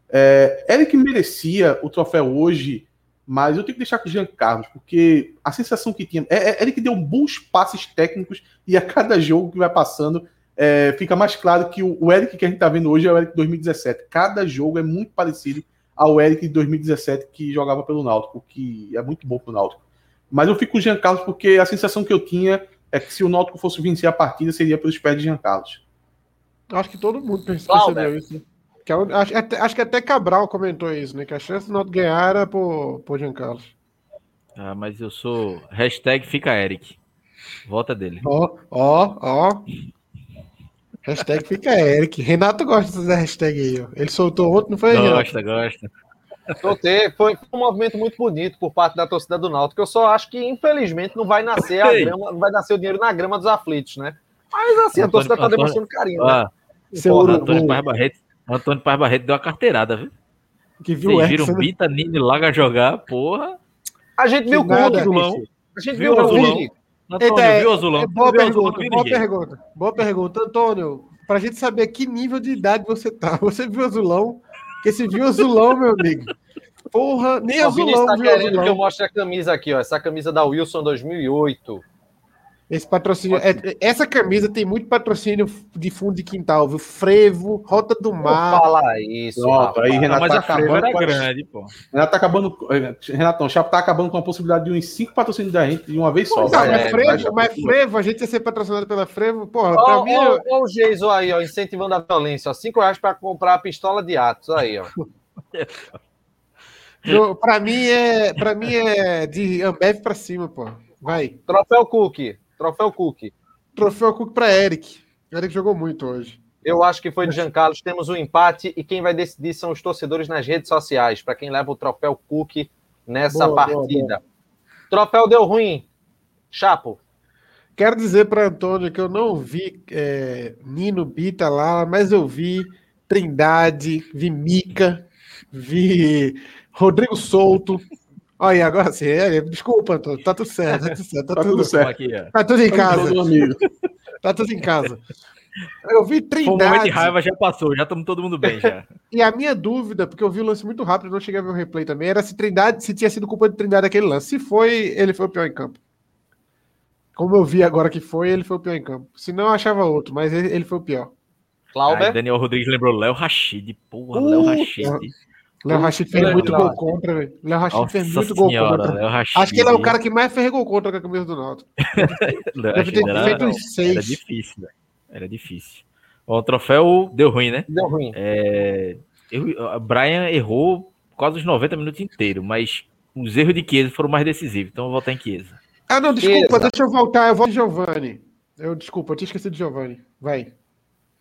É, Eric merecia o troféu hoje mas eu tenho que deixar com o Jean Carlos, porque a sensação que tinha. É, é ele que deu bons passes técnicos e a cada jogo que vai passando é, fica mais claro que o, o Eric que a gente está vendo hoje é o Eric de 2017. Cada jogo é muito parecido ao Eric de 2017 que jogava pelo Náutico, que é muito bom pro Náutico. Mas eu fico com o Jean Carlos porque a sensação que eu tinha é que se o Náutico fosse vencer a partida seria pelos pés de Jean Carlos. Acho que todo mundo percebeu isso. Né? Que é, acho, acho, que até Cabral comentou isso, né? Que a chance de não ganhar era por, por Giancarlo. Ah, mas eu sou. Hashtag fica Eric. Volta dele. Ó, ó, ó. Hashtag fica Eric. Renato gosta dessa hashtag aí, ó. Ele soltou outro, não foi? Gosta, Renato? gosta. Soltei. Foi um movimento muito bonito por parte da torcida do Náutico. Eu só acho que, infelizmente, não vai nascer a grama, não vai nascer o dinheiro na grama dos aflitos, né? Mas assim, Antônio, a torcida está demonstrando carinho, ah, né? Seu Antônio Paz Barreto Antônio Paz Barreto deu uma carteirada, viu? Que viu o Vocês viram né? Bita Nini Laga jogar, porra. A gente viu outro Azulão. A gente Viu viu o o Azulão? Vini. Antônio, viu, Azulão? É boa Azulão? pergunta, boa pergunta. Boa pergunta. Antônio, pra gente saber que nível de idade você tá. Você viu azulão? Porque se viu azulão, meu amigo. Porra, nem O Vini azulão está viu querendo que eu azulão. mostre a camisa aqui, ó. Essa camisa da Wilson 2008. Esse patrocínio. é- essa camisa tem muito patrocínio de fundo de quintal, viu? Frevo, Rota do Mar. fala isso, Pronto, aí Renato mas tá a acabando era com a- grande, pô. Renato tá acabando. eh, Renatão, o Chapo tá acabando com a possibilidade de uns cinco patrocínios da gente de uma vez só. Tá, mas, é, Frevo, mas. Frevo, a gente ia ser patrocinado pela Frevo, porra, pra Ó, mim. ó, eu- ó o Geiso aí, ó, incentivando a violência. Ó, cinco reais para comprar a pistola de Atos. Aí, ó. pra mim é. Pra mim é de Ambev pra cima, pô. Vai. Troféu Cook. Troféu Cook. Troféu Cook pra Eric. Eric jogou muito hoje. Eu acho que foi de Jean Carlos. Temos um empate e quem vai decidir são os torcedores nas redes sociais, para quem leva o troféu Cook nessa Boa, boa, partida. Troféu deu ruim. Chapo. Quero dizer para Antônio que eu não vi é, Nino Bita lá, mas eu vi Trindade, vi Mica, vi Rodrigo Souto. Olha, agora sim, é, desculpa, Antônio, tá tudo certo, tá tudo certo, tá, Tá tudo, tudo certo. Aqui, tá tudo em Tamo casa, tá tudo em casa. Eu vi Foi um momento de Trindade, raiva, já passou, já estamos todo mundo bem já. e a minha dúvida, porque eu vi o lance muito rápido, não cheguei a ver o replay também, era se Trindade, se tinha sido culpa de Trindade aquele lance. Se foi, ele foi o pior em campo. Como eu vi agora que foi, ele foi o pior em campo. Se não, eu achava outro, mas ele, ele foi o pior. Ai, Clauber. Daniel Rodrigues lembrou Léo Rachid. Porra, Léo Uh, Rachid. Léo Rachid fez muito gol contra, velho. Léo Rachid fez muito gol senhora, contra. Léo Rachid. Acho que ele é o cara que mais fez gol contra com a camisa do Náutico. Deve ter era, feito uns era seis. difícil, velho. Era difícil. Ó, O troféu deu ruim, né? Deu ruim. É, eu, Brian errou quase os 90 minutos inteiros, mas os erros de Chiesa foram mais decisivos, então eu vou votar em Chiesa. Ah, não, desculpa, Chiesa. deixa eu voltar. Eu volto de Giovanni. Eu, desculpa, eu tinha esquecido de Giovanni. Vai.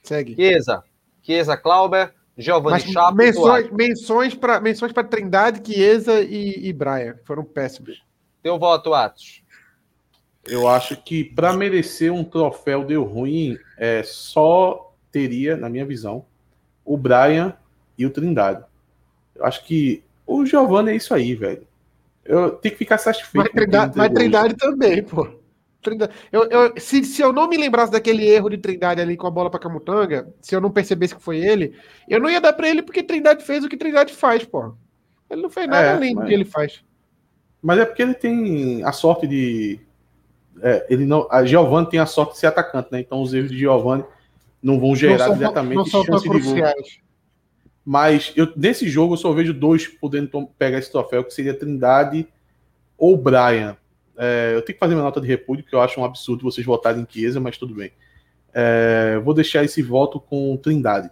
Segue. Chiesa. Chiesa, Clauber. Giovanni Mas Chapo. menções, menções para menções para Trindade, Chiesa e, e Brian. Foram péssimos. Teu voto, Atos. Eu acho que para merecer um troféu deu ruim, é, só teria, na minha visão, o Brian e o Trindade. Eu acho que o Giovanni é isso aí, velho. Eu tenho que ficar satisfeito. Mas Trindade, mas Trindade também, pô. Trindade- Eu, eu- se, se eu não me lembrasse daquele erro de Trindade ali com a bola para Camutanga, se eu não percebesse que foi ele, eu não ia dar para ele porque Trindade fez o que Trindade faz, pô. Ele não fez nada É, além do mas- que ele faz. Mas é porque ele tem a sorte de. é, ele não, a Giovanni tem a sorte de ser atacante, né? Então os erros de Giovanni não vão gerar não são, diretamente não são chance de gol. Mas eu, nesse jogo eu só vejo dois podendo pegar esse troféu, que seria Trindade ou Brian. É, eu tenho que fazer minha nota de repúdio, porque eu acho um absurdo vocês votarem em Chiesa, mas tudo bem. É, vou deixar esse voto com Trindade.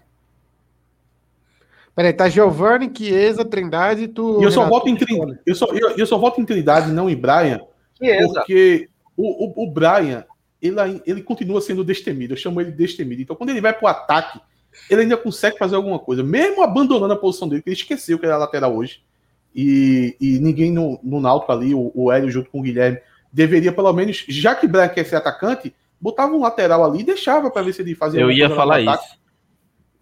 Peraí, tá Giovanni, Chiesa, Trindade e tu. E eu só Renato, voto em Trindade. Eu só, eu, eu só voto em Trindade, não em Brian, Chiesa. porque o, o, o Brian ele, ele continua sendo destemido. Eu chamo ele de destemido. Então, quando ele vai pro ataque, ele ainda consegue fazer alguma coisa, mesmo abandonando a posição dele, que ele esqueceu que era lateral hoje. E, e ninguém no, no Náutico ali, o, o Hélio junto com o Guilherme, deveria pelo menos, já que Brian quer ser atacante, botava um lateral ali e deixava para ver se ele fazia Eu ia falar isso.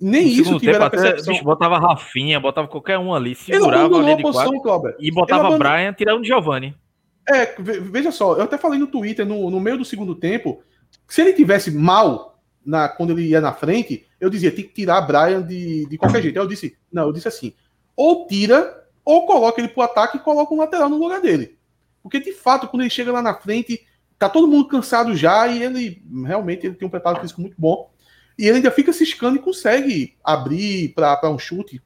Nem No isso tiveram tempo, a até, percepção. bicho, botava Rafinha, botava qualquer um ali, Ele segurava a abandonou linha a de posição, Cláudio. e botava Ele abandonou- Brian tirando Giovanni. É, ve- veja só, eu até falei no Twitter, no, no meio do segundo tempo, se ele tivesse mal na, quando ele ia na frente, eu dizia, tem que tirar Brian de, de qualquer jeito. Aí eu disse, não, eu disse assim, ou tira, ou coloca ele pro ataque e coloca um lateral no lugar dele. Porque, de fato, quando ele chega lá na frente, tá todo mundo cansado já e ele, realmente, ele tem um preparo físico muito bom. E ele ainda fica ciscando e consegue abrir para um chute,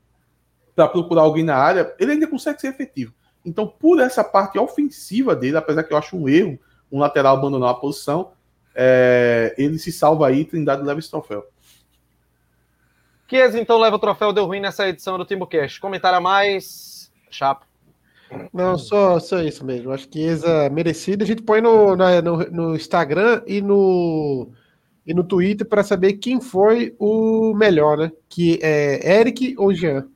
para procurar alguém na área, ele ainda consegue ser efetivo. Então, por essa parte ofensiva dele, apesar que eu acho um erro, um lateral abandonar a posição, é, ele se salva aí, Trindade leva esse troféu. Chiesa, então, leva o troféu deu ruim nessa edição do TimbuCast. Comentário a mais. Chapo. Não, só, só isso mesmo. Acho que Chiesa merecido. A gente põe no, na- no, no Instagram e no, e no Twitter para saber quem foi o melhor, né? Que é Eric ou Jean.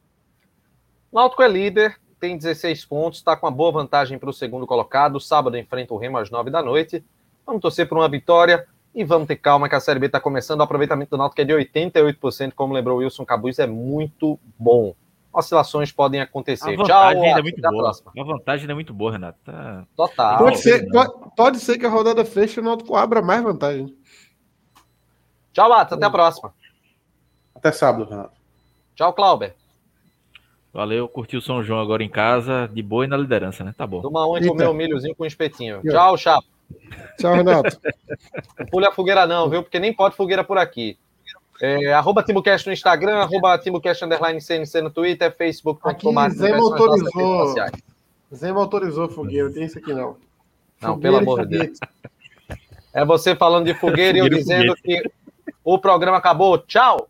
Náutico é líder, tem 16 pontos, está com uma boa vantagem para o segundo colocado. Sábado enfrenta o Remo às 9 da noite. Vamos torcer por uma vitória e vamos ter calma que a Série B está começando. O aproveitamento do Náutico é de 88%, como lembrou o Wilson Cabuz, é muito bom. Oscilações podem acontecer. A Tchau, vantagem ainda é muito boa. próxima. A vantagem é muito boa, Renato. Tá... Total. Pode ser, não. pode, pode ser que a rodada feche e o Náutico abra mais vantagem. Tchau, Atos, até a próxima. Até sábado, Renato. Tchau, Clauber. Valeu, curtiu o São João agora em casa, de boa e na liderança, né? Tá bom. Toma um e Eita. comer um milhozinho com espetinho. Aqui, ó. Tchau, Chapo. Tchau, Renato. Não pule a fogueira não, viu? Porque nem pode fogueira por aqui. É, arroba TimoCast no Instagram, arroba TimoCast underline CNC no Twitter, facebook.com. Aqui, Zé autorizou. Zé me autorizou fogueira, tem isso aqui não. Não, pelo amor de Deus. É você falando de fogueira e eu Fogueira dizendo que o programa acabou. Tchau!